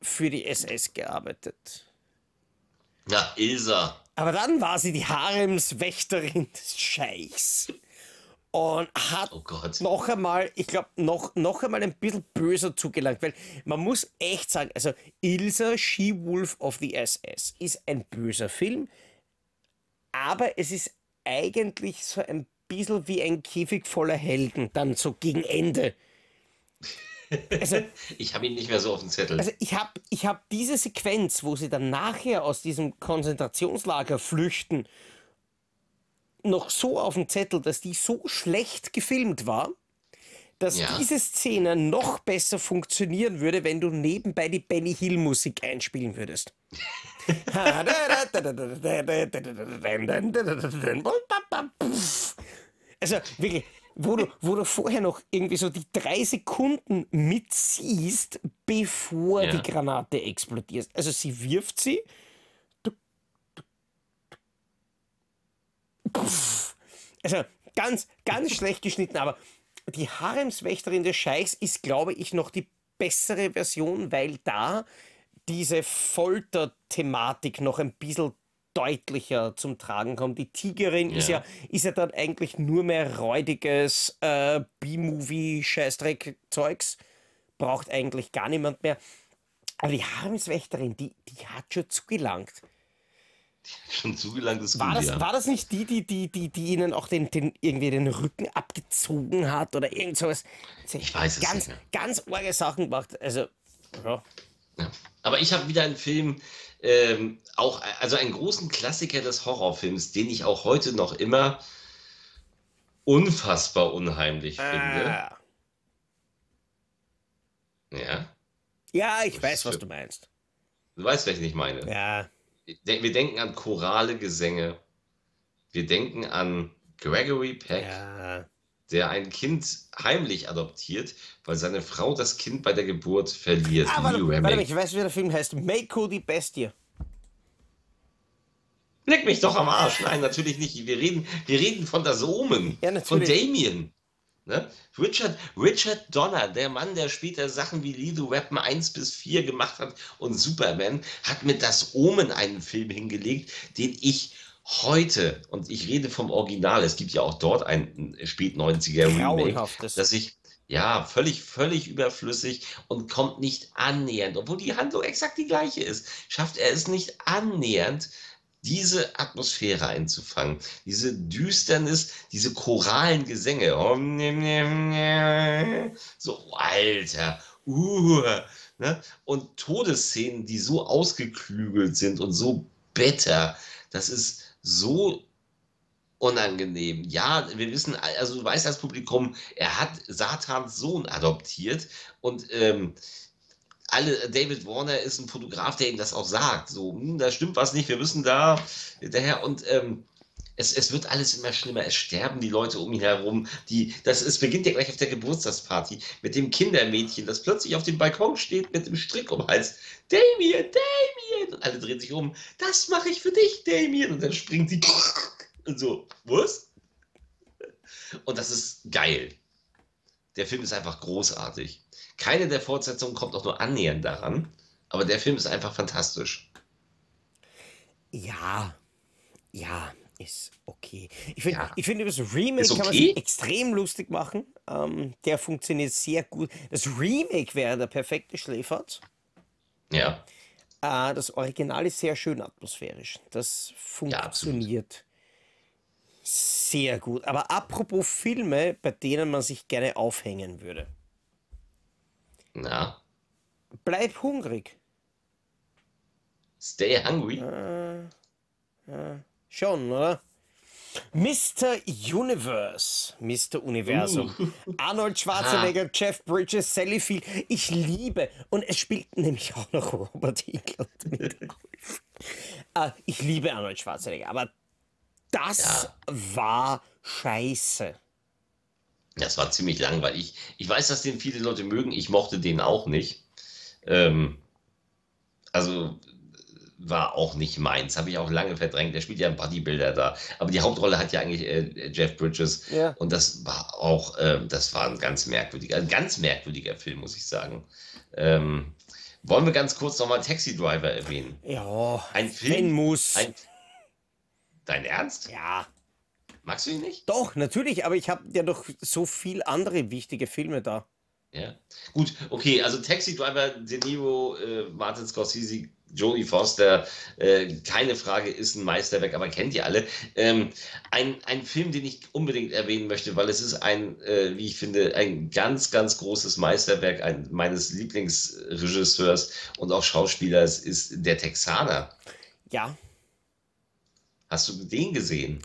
für die SS gearbeitet. ja, Ilsa. Aber dann war sie die Haremswächterin des Scheichs. Und hat Oh Gott. noch einmal, ich glaube, noch, noch einmal ein bisschen böser zugelangt, weil man muss echt sagen, also Ilsa, She-Wolf of the SS ist ein böser Film, aber es ist eigentlich so ein bisschen wie ein Käfig voller Helden, dann so gegen Ende. Also, <laughs> Ich habe ihn nicht mehr so auf dem Zettel. also ich habe ich hab diese Sequenz, wo sie dann nachher aus diesem Konzentrationslager flüchten, noch so auf dem Zettel, dass die so schlecht gefilmt war, dass Ja. diese Szene noch besser funktionieren würde, wenn du nebenbei die Benny Hill Musik einspielen würdest. <laughs> Also wirklich, wo du, wo du vorher noch irgendwie so die drei Sekunden mitsiehst, bevor Ja. die Granate explodiert. Also sie wirft sie. Also ganz, ganz schlecht geschnitten, aber die Haremswächterin des Scheichs ist, glaube ich, noch die bessere Version, weil da diese Folterthematik noch ein bisschen deutlicher zum Tragen kommt. Die Tigerin ist Ja. ja ist ja dann eigentlich nur mehr räudiges äh, B-Movie-Scheißdreck-Zeugs. Braucht eigentlich gar niemand mehr. Aber die Haremswächterin, die, die hat schon zugelangt. Schon zugelangt ist War gut, das, ja. war das nicht die, die, die, die, die ihnen auch den, den, irgendwie den Rücken abgezogen hat oder irgend sowas? Ich weiß es ganz, nicht mehr. Ganz arge Sachen gemacht. Also, ja. Ja. Aber ich habe wieder einen Film, ähm, auch, also einen großen Klassiker des Horrorfilms, den ich auch heute noch immer unfassbar unheimlich finde. Ah. Ja. Ja, ich weiß, was du meinst. Du weißt, welchen ich meine. Ja. Wir denken an chorale Gesänge. Wir denken an Gregory Peck, Ja. Der ein Kind heimlich adoptiert, weil seine Frau das Kind bei der Geburt verliert. Ah, warte, warte ich weiß, wie der Film heißt. Mako die Bestie. Leck mich doch am Arsch. Nein, natürlich nicht. Wir reden, wir reden von das Omen. Ja, von. Damien. Ne? Richard, Richard Donner, der Mann, der später Sachen wie Lethal Weapon 1 bis 4 gemacht hat und Superman, hat mit das Omen einen Film hingelegt, den ich heute, und ich rede vom Original, es gibt ja auch dort ein spät 90er Remake, Grauenhaftes. dass ich ja, völlig, völlig überflüssig und kommt nicht annähernd, obwohl die Handlung exakt die gleiche ist, schafft er es nicht annähernd, diese Atmosphäre einzufangen, diese Düsternis, diese choralen Gesänge. So, Alter, uh, ne? Und Todesszenen, die so ausgeklügelt sind und so bitter, das ist so unangenehm. Ja, wir wissen, also du weißt als Publikum, er hat Satans Sohn adoptiert und ähm, alle, David Warner ist ein Fotograf, der ihm das auch sagt. So, hm, da stimmt was nicht, wir müssen da daher und ähm, es, es wird alles immer schlimmer. Es sterben die Leute um ihn herum. Die, das, es beginnt ja gleich auf der Geburtstagsparty mit dem Kindermädchen, das plötzlich auf dem Balkon steht mit dem Strick um Hals. Damien, Damien! Und alle drehen sich um. Das mache ich für dich, Damien. Und dann springt sie <laughs> und so, was? Und das ist geil. Der Film ist einfach großartig. Keine der Fortsetzungen kommt auch nur annähernd daran, aber der Film ist einfach fantastisch. Ja, ja, ist okay. Ich finde, Ja. ich finde, über das Remake Ist kann man okay? sich extrem lustig machen. Ähm, der funktioniert sehr gut. Das Remake wäre der perfekte Schläferz. Ja, Äh, das Original ist sehr schön atmosphärisch. Das funktioniert sehr gut. Aber apropos Filme, bei denen man sich gerne aufhängen würde. na, Bleib hungrig. Stay Hungry. Schon, oder? Mr. Universe, Mr. Universum. Uh. <laughs> Arnold Schwarzenegger, ha. Jeff Bridges, Sally Field. Ich liebe. Und es spielt nämlich auch noch Robert Englund mit. uh, <laughs> ich liebe Arnold Schwarzenegger, aber das ja. war scheiße. Das war ziemlich langweilig. Ich weiß, dass den viele Leute mögen. Ich mochte den auch nicht. Ähm, also war auch nicht meins. Habe ich auch lange verdrängt. Der spielt ja einen Bodybuilder da. Aber die Hauptrolle hat ja eigentlich äh, Jeff Bridges. Ja. Und das war auch, äh, das war ein ganz merkwürdiger, ein ganz merkwürdiger Film, muss ich sagen. Ähm, wollen wir ganz kurz nochmal Taxi Driver erwähnen? Ja, ein Film muss. Ein, dein Ernst? Ja. Magst du ihn nicht? Doch, natürlich, aber ich habe ja noch so viel andere wichtige Filme da. Ja, gut, okay, also Taxi Driver, De Niro, äh, Martin Scorsese, Jodie Foster, äh, keine Frage, ist ein Meisterwerk, aber kennt ihr alle. Ähm, ein, ein Film, den ich unbedingt erwähnen möchte, weil es ist ein, äh, wie ich finde, ein ganz, ganz großes Meisterwerk ein, meines Lieblingsregisseurs und auch Schauspielers, ist Der Texaner. Ja. Hast du den gesehen?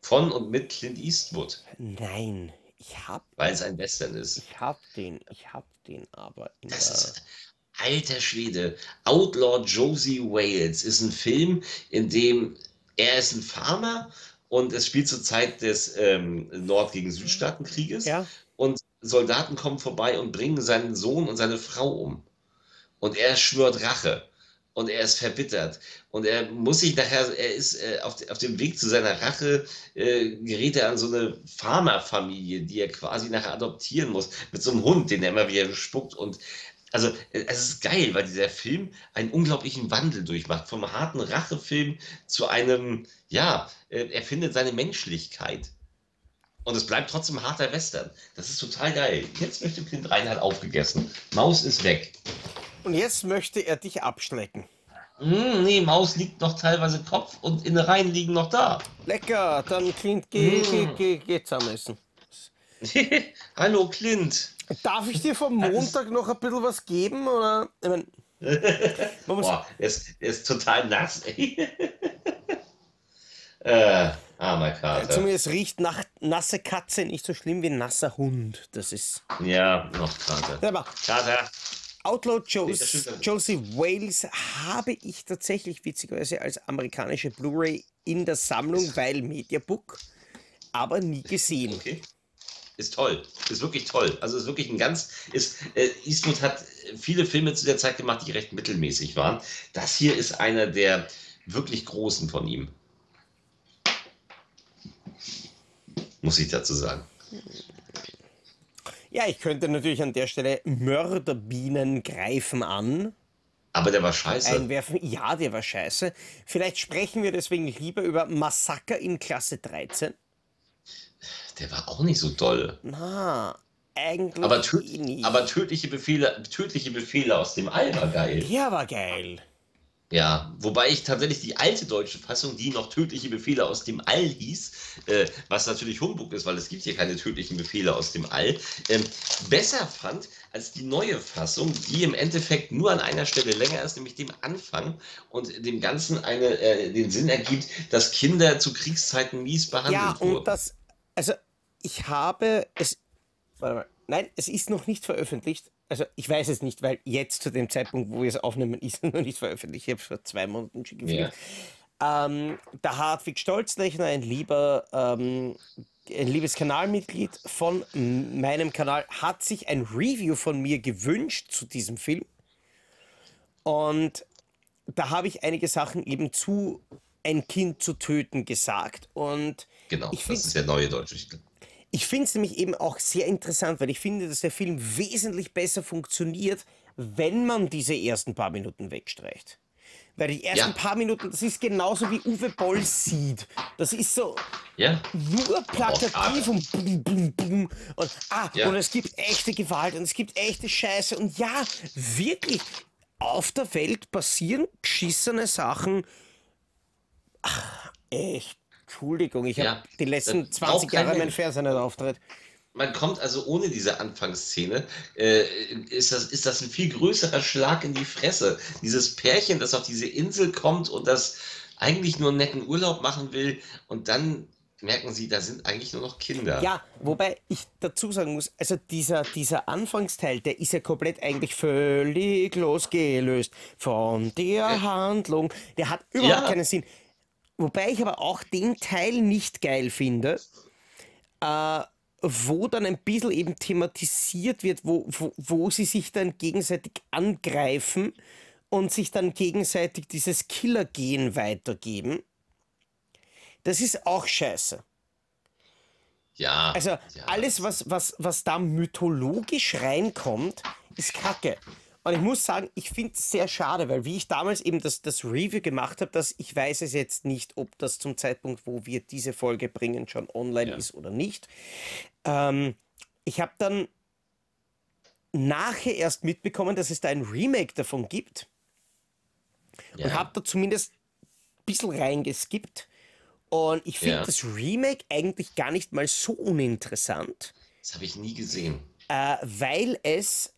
Von und mit Clint Eastwood? Nein, ich hab. Weil es ein Western ist. Ich hab den, ich hab den aber. das ist Alter Schwede, Outlaw Josie Wales ist ein Film, in dem er ist ein Farmer und es spielt zur Zeit des ähm, Nord- gegen Südstaatenkrieges ja. und Soldaten kommen vorbei und bringen seinen Sohn und seine Frau um. Und er schwört Rache und er ist verbittert und er muss sich nachher, er ist äh, auf, auf, dem Weg zu seiner Rache, äh, gerät er an so eine Farmerfamilie, die er quasi nachher adoptieren muss, mit so einem Hund, den er immer wieder spuckt und also äh, es ist geil, weil dieser Film einen unglaublichen Wandel durchmacht. Vom harten Rachefilm zu einem, ja, äh, er findet seine Menschlichkeit. Und es bleibt trotzdem harter Western. Das ist total geil. Jetzt möchte Kind Reinhard aufgegessen. Maus ist weg. Und jetzt möchte er dich abschlecken. Mm, nee, Maus liegt noch teilweise Kopf und Innereien liegen noch da. Lecker, dann Clint, geh, mm. geh, geh, geh zusammen essen. <laughs> Hallo Clint. Darf ich dir vom Montag noch ein bisschen was geben? Oder? Ich mein, <laughs> Boah, der ist, total nass, ey. <laughs> äh, armer Kater. Zumindest riecht nach nasse Katze nicht so schlimm wie nasser Hund. Das ist. Ja, noch Kater. Aber Kater. Outlaw Jos Josie Wales habe ich tatsächlich witzigerweise als amerikanische Blu-ray in der Sammlung, weil Mediabook, aber nie gesehen. Okay ist toll. Ist wirklich toll. Also ist wirklich ein ganz. Ist, äh, Eastwood hat viele Filme zu der Zeit gemacht, die recht mittelmäßig waren. Das hier ist einer der wirklich großen von ihm. Muss ich dazu sagen. Ja, ich könnte natürlich an der Stelle Mörderbienen greifen an. Aber der war scheiße. Einwerfen. Ja, der war scheiße. Vielleicht sprechen wir deswegen lieber über Massaker in Klasse 13. Der war auch nicht so doll. Na, eigentlich aber, tö nie. aber tödliche Befehle, tödliche Befehle aus dem All war geil. Ja, war geil. Ja, wobei ich tatsächlich die alte deutsche Fassung, die noch tödliche Befehle aus dem All hieß, äh, was natürlich Humbug ist, weil es gibt hier keine tödlichen Befehle aus dem All, ähm, besser fand als die neue Fassung, die im Endeffekt nur an einer Stelle länger ist, nämlich dem Anfang und dem Ganzen eine, äh, den Sinn ergibt, dass Kinder zu Kriegszeiten mies behandelt wurden. Ja, und das, also ich habe es. Warte mal. Nein, es ist noch nicht veröffentlicht. Also ich weiß es nicht, weil jetzt zu dem Zeitpunkt, wo wir es aufnehmen, ist es <laughs> noch nicht veröffentlicht. Ich habe es vor zwei Monaten schon gefilmt. Ja. Ähm, der Hartwig Stolzlechner, ein lieber ähm, ein liebes Kanalmitglied von meinem Kanal, hat sich ein Review von mir gewünscht zu diesem Film. Und da habe ich einige Sachen eben zu ein Kind zu töten gesagt. Und genau, das ist der neue deutsche Titel. Ich finde es nämlich eben auch sehr interessant, weil ich finde, dass der Film wesentlich besser funktioniert, wenn man diese ersten paar Minuten wegstreicht. Weil die ersten ja. paar Minuten, das ist genauso wie Uwe Boll sieht. Das ist so ja. nur plakativ und bum, bum, bum. Und, ah, ja. und es gibt echte Gewalt und es gibt echte Scheiße. Und ja, wirklich, auf der Welt passieren geschissene Sachen. Ach, echt Entschuldigung, ich ja, habe die letzten 20 Jahre meinen Fernseher nicht auftritt. Man kommt also ohne diese Anfangsszene, äh, ist, das, ist das ein viel größerer Schlag in die Fresse. Dieses Pärchen, das auf diese Insel kommt und das eigentlich nur einen netten Urlaub machen will und dann merken sie, da sind eigentlich nur noch Kinder. Ja, wobei ich dazu sagen muss, also dieser, dieser Anfangsteil, der ist ja komplett eigentlich völlig losgelöst von der ja. Handlung. Der hat überhaupt ja. keinen Sinn. Wobei ich aber auch den Teil nicht geil finde, äh, wo dann ein bisschen eben thematisiert wird, wo, wo, wo sie sich dann gegenseitig angreifen und sich dann gegenseitig dieses Killer-Gen weitergeben. Das ist auch scheiße. Ja. Also ja. alles, was, was, was da mythologisch reinkommt, ist Kacke. Und ich muss sagen, ich finde es sehr schade, weil wie ich damals eben das, das Review gemacht habe, dass ich weiß es jetzt nicht, ob das zum Zeitpunkt, wo wir diese Folge bringen, schon online ja. ist oder nicht. Ähm, ich habe dann nachher erst mitbekommen, dass es da ein Remake davon gibt. Ja. Und habe da zumindest ein bisschen reingeskippt. Und ich finde ja. das Remake eigentlich gar nicht mal so uninteressant. Das habe ich nie gesehen. Äh, weil es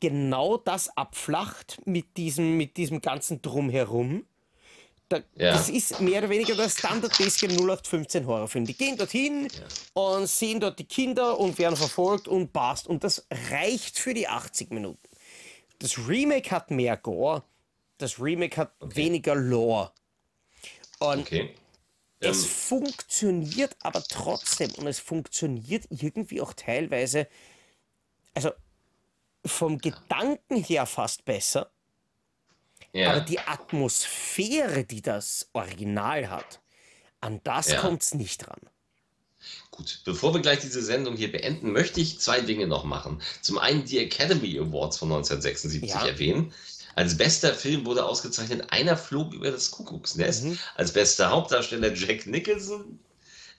genau das abflacht mit diesem, mit diesem ganzen Drumherum. Da, ja. Das ist mehr oder weniger der standardmäßige 0815 Horrorfilm. Die gehen dorthin ja. und sehen dort die Kinder und werden verfolgt und passt. Und das reicht für die 80 Minuten. Das Remake hat mehr Gore, das Remake hat okay. weniger Lore. Und okay. Es ähm. funktioniert aber trotzdem und es funktioniert irgendwie auch teilweise, also vom Gedanken her fast besser. Ja. Aber die Atmosphäre, die das Original hat, an das ja. kommt es nicht dran. Gut, bevor wir gleich diese Sendung hier beenden, möchte ich zwei Dinge noch machen. Zum einen die Academy Awards von 1976 ja. erwähnen. Als bester Film wurde ausgezeichnet Einer flog über das Kuckucksnest. Mhm. Als bester Hauptdarsteller Jack Nicholson.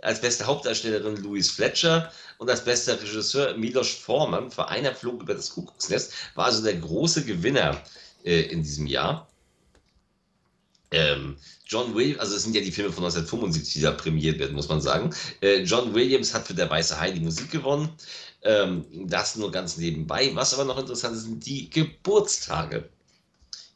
Als beste Hauptdarstellerin Louise Fletcher und als bester Regisseur Milos Forman für Einer flog über das Kuckucksnest. War also der große Gewinner äh, in diesem Jahr. Ähm, John Williams, also es sind ja die Filme von 1975, die da prämiert werden, muss man sagen. Äh, John Williams hat für Der Weiße Hai die Musik gewonnen. Ähm, das nur ganz nebenbei. Was aber noch interessant ist, sind die Geburtstage.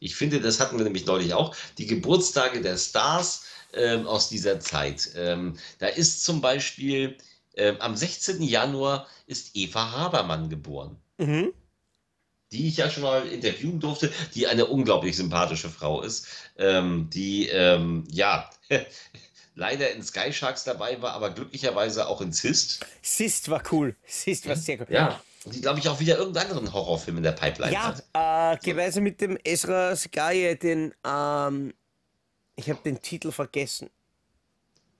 Ich finde, das hatten wir nämlich neulich auch, die Geburtstage der Stars ähm, aus dieser Zeit. Ähm, da ist zum Beispiel ähm, am 16. Januar ist Eva Habermann geboren. Mhm. Die ich ja schon mal interviewen durfte, die eine unglaublich sympathische Frau ist, ähm, die ähm, ja <laughs> leider in Sky Sharks dabei war, aber glücklicherweise auch in Sist. Sist war cool. Sist war sehr cool. Ja die, glaube ich, auch wieder irgendeinen anderen Horrorfilm in der Pipeline ja, hat. Ja, äh, gewisse mit dem Ezra Sky, den, ähm, ich habe den Titel vergessen.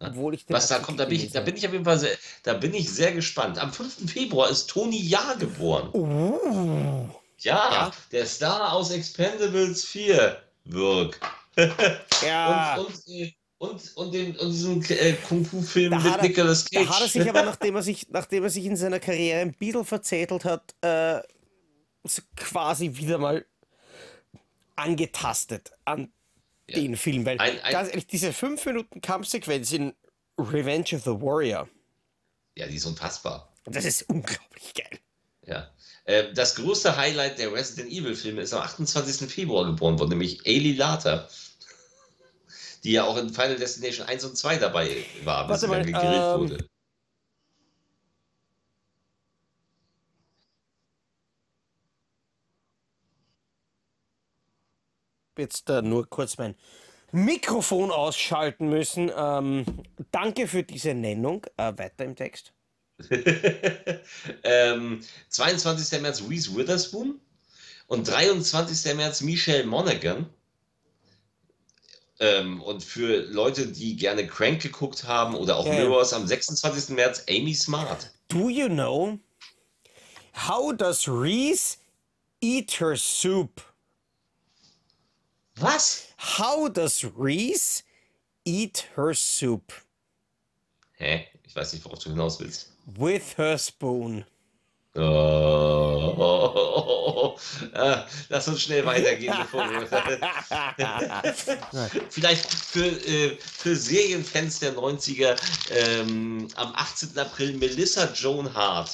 Obwohl ich Was da kommt, da bin ich, da bin ich auf jeden Fall sehr, da bin ich sehr gespannt. Am 5. Februar ist Tony Ja geboren. Uh. Ja, ja, der Star aus Expendables 4, Wirk. <laughs> ja. und, und äh, und, und, den, und diesen äh, Kung-Fu-Film mit er, Nicolas Cage. Da hat er sich aber, <laughs> nachdem er sich, nachdem er sich in seiner Karriere ein bisschen verzettelt hat, äh, quasi wieder mal angetastet an ja. den Film. Weil, ein, ein, ganz ehrlich, diese 5 Minuten Kampfsequenz in Revenge of the Warrior. Ja, die ist unfassbar. Das ist unglaublich geil. Ja. Äh, das größte Highlight der Resident Evil-Filme ist am 28. Februar geboren worden, nämlich Ailey Later die ja auch in Final Destination 1 und 2 dabei war, bis sie dann gegrillt ähm, wurde. Jetzt äh, nur kurz mein Mikrofon ausschalten müssen. Ähm, danke für diese Nennung. Äh, weiter im Text. <laughs> ähm, 22. März Reese Witherspoon und 23. März Michelle Monaghan. Ähm, und für Leute, die gerne Crank geguckt haben oder auch yeah. Mirrors am 26. März, Amy Smart. Do you know how does Reese eat her soup? Was? How does Reese eat her soup? Hä? Ich weiß nicht, worauf du hinaus willst. With her spoon. Oh, <laughs> ah, lass uns schnell weitergehen, bevor wir. <laughs> Vielleicht für, äh, für Serienfans der 90er ähm, am 18. April Melissa Joan Hart.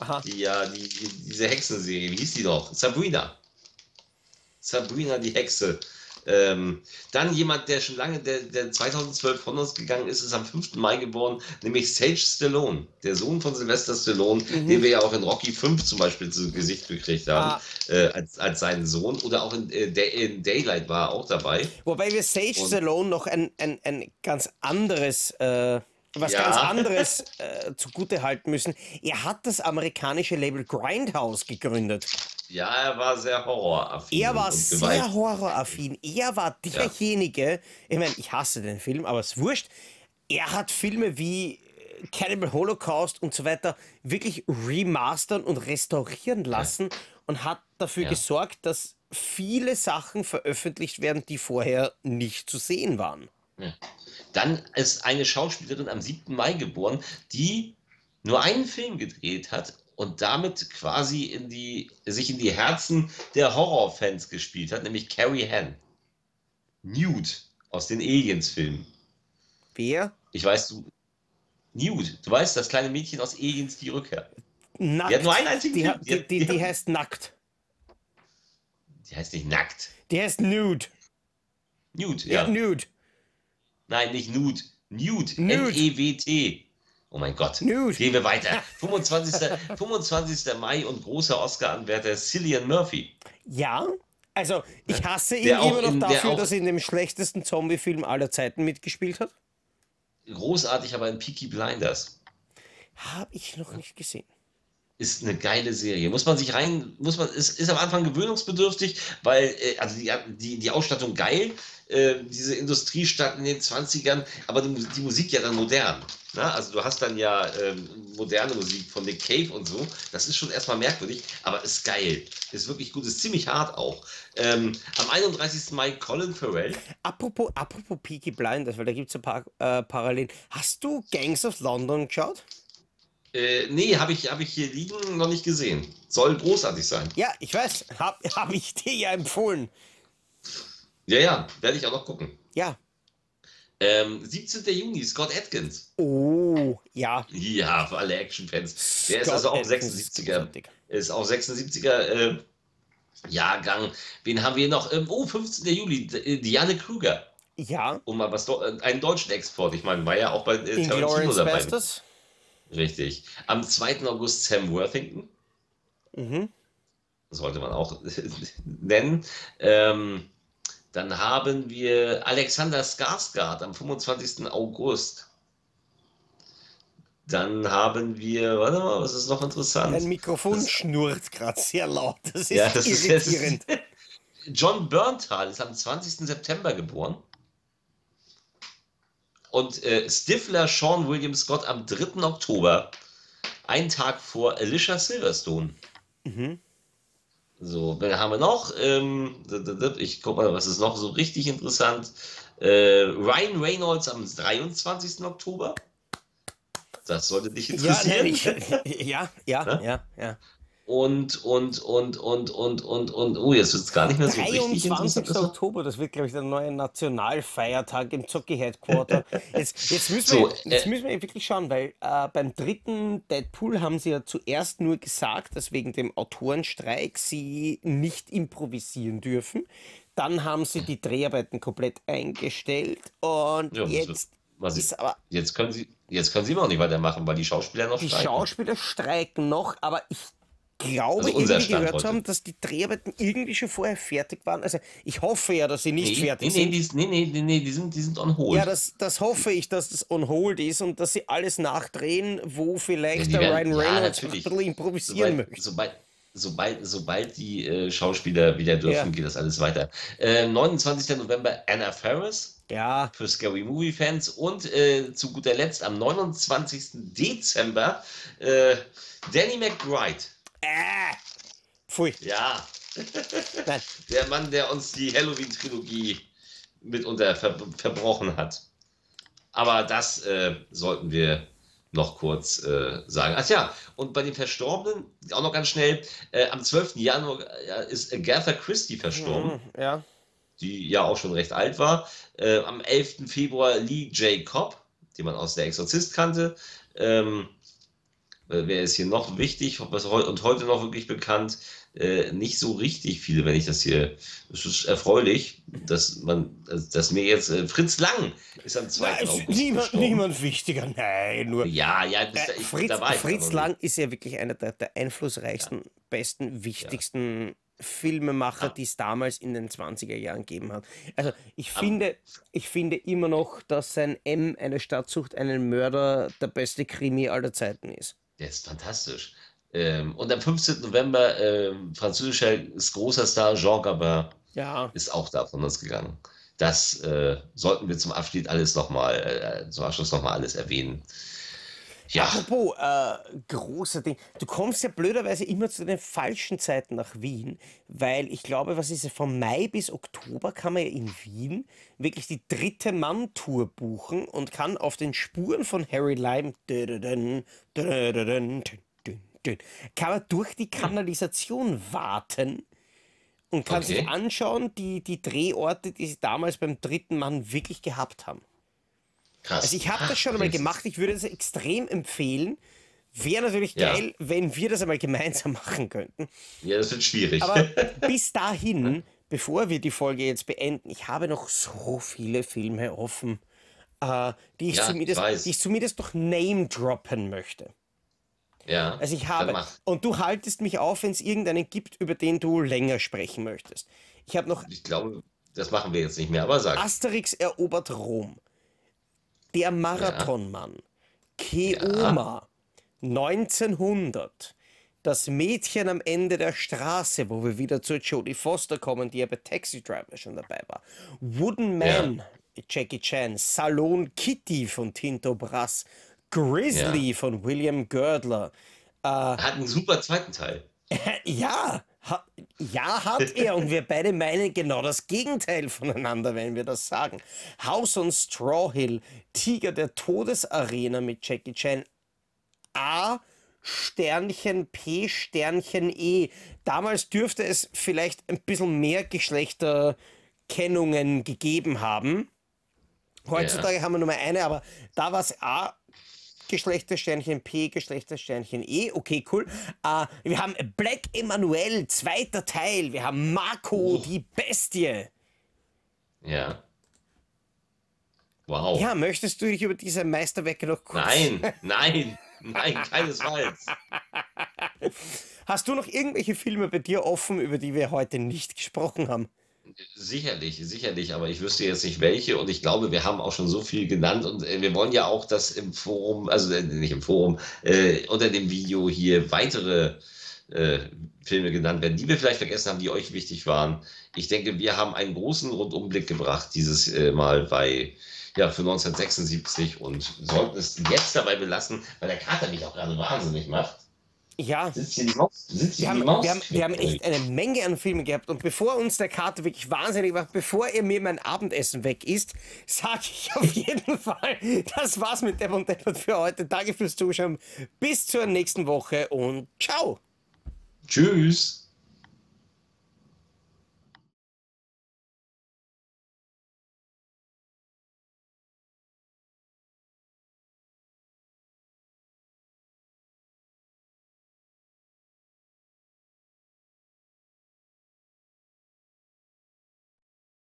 Aha. Die ja, die, diese Hexenserie, wie hieß die noch? Sabrina. Sabrina die Hexe. Ähm, dann jemand, der schon lange, der, der 2012 von uns gegangen ist, ist am 5. Mai geboren, nämlich Sage Stallone, der Sohn von Sylvester Stallone, mhm. den wir ja auch in Rocky 5 zum Beispiel zu Gesicht gekriegt haben, ah. äh, als, als seinen Sohn. Oder auch in, äh, in Daylight war er auch dabei. Wobei wir Sage Und, Stallone noch ein, ein, ein ganz anderes. Äh was ja. ganz anderes <laughs> äh, zugute halten müssen. Er hat das amerikanische Label Grindhouse gegründet. Ja, er war sehr horroraffin. Er war sehr horroraffin. Er war derjenige, ja. ich meine, ich hasse den Film, aber es ist wurscht. Er hat Filme wie Cannibal Holocaust und so weiter wirklich remastern und restaurieren lassen ja. und hat dafür ja. gesorgt, dass viele Sachen veröffentlicht werden, die vorher nicht zu sehen waren. Dann ist eine Schauspielerin am 7. Mai geboren, die nur einen Film gedreht hat und damit quasi in die, sich in die Herzen der Horrorfans gespielt hat, nämlich Carrie Ann. Nude aus den Aliens-Filmen. Wer? Ich weiß, du. Nude. Du weißt, das kleine Mädchen aus Aliens die Rückkehr. Nackt. Die hat nur einen einzigen die. Die, die, die, die heißt Nackt. Die heißt nicht Nackt. Die heißt Nude. Nude, ja. ja nude. Nein, nicht Nude. Nude. N-E-W-T. Oh mein Gott. Nude. Gehen wir weiter. <laughs> 25. 25. Mai und großer Oscar-Anwärter Cillian Murphy. Ja, also ich hasse ihn immer noch in, dafür, dass er in dem schlechtesten Zombie-Film aller Zeiten mitgespielt hat. Großartig, aber in Peaky Blinders. Habe ich noch nicht gesehen ist eine geile Serie. Muss man sich rein, muss man, ist, ist am Anfang gewöhnungsbedürftig, weil, äh, also die, die, die Ausstattung geil, äh, diese Industriestadt in den 20ern, aber die, die Musik ja dann modern. Na? Ne? Also du hast dann ja ähm, moderne Musik von Nick Cave und so. Das ist schon erstmal merkwürdig, aber ist geil. Ist wirklich gut, ist ziemlich hart auch. Ähm, am 31. Mai Colin Farrell. Apropos, apropos Peaky Blinders, weil da gibt es ein paar äh, Parallelen. Hast du Gangs of London geschaut? Äh, nee, habe ich, hab ich hier liegen noch nicht gesehen. Soll großartig sein. Ja, ich weiß. Habe hab ich dir ja empfohlen. Ja, ja, werde ich auch noch gucken. Ja. Ähm, 17. Juni, Scott Atkins. Oh, ja. Ja, für alle Action-Fans. Der ist also auch 76er. Ist auch 76er äh, Jahrgang. Wen haben wir noch? Ähm, oh, 15. Juli, äh, Diane Kruger. Ja. Um mal was, äh, einen deutschen Export. Ich meine, war ja auch bei äh, Tarantino dabei. Bestes. Richtig. Am 2. August Sam Worthington. Mhm. Sollte man auch <laughs> nennen. Ähm, dann haben wir Alexander Skarsgård am 25. August. Dann haben wir, warte mal, was ist noch interessant? Ein Mikrofon das, schnurrt gerade sehr laut. Das ist ja, das irritierend. Ist, <laughs> John Berntal ist am 20. September geboren. Und äh, Stifler Sean William Scott am 3. Oktober, einen Tag vor Alicia Silverstone. Mhm. So, wen haben wir noch? Ähm, ich guck mal, was ist noch so richtig interessant? Äh, Ryan Reynolds am 23. Oktober. Das sollte dich interessieren. <laughs> Ja, ja, ja, ja, ja. Und, und, und, und, und, und, und, oh, jetzt wird es gar nicht mehr so 23. 23. Oktober, das wird, glaube ich, der neue Nationalfeiertag im Zocki Headquarter. <laughs> Jetzt, jetzt, müssen, so, wir, jetzt äh, müssen wir wirklich schauen, weil äh, beim dritten Deadpool haben sie ja zuerst nur gesagt, dass wegen dem Autorenstreik sie nicht improvisieren dürfen. Dann haben sie die Dreharbeiten komplett eingestellt und ja, jetzt was ist aber. Jetzt können sie, jetzt können sie immer noch nicht weitermachen, weil die Schauspieler noch die streiken. Die Schauspieler streiken noch, aber ich glaube, also irgendwie gehört haben, dass die Dreharbeiten irgendwie schon vorher fertig waren. Also ich hoffe ja, dass sie nicht nee, fertig nee, sind. Nee, nee, nee, nee, die sind, die sind on hold. Ja, das, das hoffe ich, dass das on hold ist und dass sie alles nachdrehen, wo vielleicht ja, der werden, Ryan Reynolds ja, ein bisschen improvisieren sobald, möchte. Sobald, sobald, sobald die äh, Schauspieler wieder dürfen, ja. geht das alles weiter. Äh, 29. November Anna Ferris. Ja. Für Scary Movie Fans. Und äh, zu guter Letzt am 29. Dezember äh, Danny McBride. Äh, pfui. Ja. <laughs> der Mann, der uns die Halloween-Trilogie mitunter ver verbrochen hat. Aber das äh, sollten wir noch kurz äh, sagen. Ach ja, und bei den Verstorbenen, auch noch ganz schnell, äh, am 12. Januar äh, ist Agatha Christie verstorben. Mhm, ja. Die ja auch schon recht alt war. Äh, am 11. Februar Lee J. Cobb, den man aus Der Exorzist kannte. Ähm, äh, wer ist hier noch wichtig und heute noch wirklich bekannt? Äh, nicht so richtig viele, wenn ich das hier. Es ist erfreulich, dass man, dass mir jetzt äh, Fritz Lang ist am 2. Nein, August. Niemand, niemand wichtiger, nein, nur. Ja, ja, das, ich, Fritz, Fritz Lang ist ja wirklich einer der, der einflussreichsten, ja. besten, wichtigsten. Ja. Filmemacher, die es damals in den 20er Jahren gegeben hat. Also ich finde, ich finde immer noch, dass sein M, eine Stadt sucht einen Mörder, der beste Krimi aller Zeiten ist. Der ist fantastisch. Ähm, und am 15. November äh, französischer großer Star Jean Gabin ja. ist auch da von uns gegangen. Das äh, sollten wir zum Abschluss alles nochmal, äh, zum Abschluss nochmal alles erwähnen. Ja. Apropos äh, großer Ding. Du kommst ja blöderweise immer zu den falschen Zeiten nach Wien, weil ich glaube, was ist es, von Mai bis Oktober kann man ja in Wien wirklich die dritte Mann-Tour buchen und kann auf den Spuren von Harry Lime kann man durch die Kanalisation warten und kann okay. sich anschauen, die, die Drehorte, die sie damals beim dritten Mann wirklich gehabt haben. Krass. Also ich habe das schon einmal gemacht, ich würde es extrem empfehlen. Wäre natürlich ja. geil, wenn wir das einmal gemeinsam <laughs> machen könnten. Ja, das wird schwierig. Aber <laughs> bis dahin, bevor wir die Folge jetzt beenden, ich habe noch so viele Filme offen, äh, die, ich ja, zumindest, ich die ich zumindest noch name droppen möchte. Ja. Also ich habe. Und du haltest mich auf, wenn es irgendeinen gibt, über den du länger sprechen möchtest. Ich habe noch. Ich glaube, das machen wir jetzt nicht mehr, aber sag. Asterix erobert Rom. Der Marathonmann. Keoma. Ja. 1900. Das Mädchen am Ende der Straße, wo wir wieder zu Jodie Foster kommen, die ja bei Taxi Driver schon dabei war. Wooden Man, ja. Jackie Chan. Salon Kitty von Tinto Brass. Grizzly von William Girdler. Äh, hat einen super zweiten Teil. <laughs> ja, ha, ja, hat <laughs> er. und wir beide meinen genau das Gegenteil voneinander, wenn wir das sagen. House on Straw Hill, Tiger der Todesarena mit Jackie Chan. A. Sternchen P Sternchen E. Damals dürfte es vielleicht ein bisschen mehr Geschlechterkennungen gegeben haben. Heutzutage ja. haben wir nur mal eine, aber da war es A Geschlechtersternchen P, Geschlechtersternchen E. Okay, cool. Uh, wir haben Black Emanuel, zweiter Teil. Wir haben Marco, oh. die Bestie. Ja. Wow. Ja, möchtest du dich über diese Meisterwerke noch kurz... Nein, <laughs> nein, nein, keinesfalls. Hast du noch irgendwelche Filme bei dir offen, über die wir heute nicht gesprochen haben? Sicherlich, sicherlich, aber ich wüsste jetzt nicht welche und ich glaube, wir haben auch schon so viel genannt und äh, wir wollen ja auch, dass im Forum, also äh, nicht im Forum, äh, unter dem Video hier weitere äh, Filme genannt werden, die wir vielleicht vergessen haben, die euch wichtig waren. Ich denke, wir haben einen großen Rundumblick gebracht dieses äh, Mal bei ja, für 1976 und sollten es jetzt dabei belassen, weil der Kater mich auch gerade wahnsinnig macht. Ja. wir, haben, wir, haben, wir haben echt eine Menge an Filmen gehabt. Und bevor uns der Kater wirklich wahnsinnig macht, bevor er mir mein Abendessen weg ist, sage ich <laughs> auf jeden Fall, das war's mit Depp und Deppert für heute. Danke fürs Zuschauen. Bis zur nächsten Woche und ciao. Tschüss.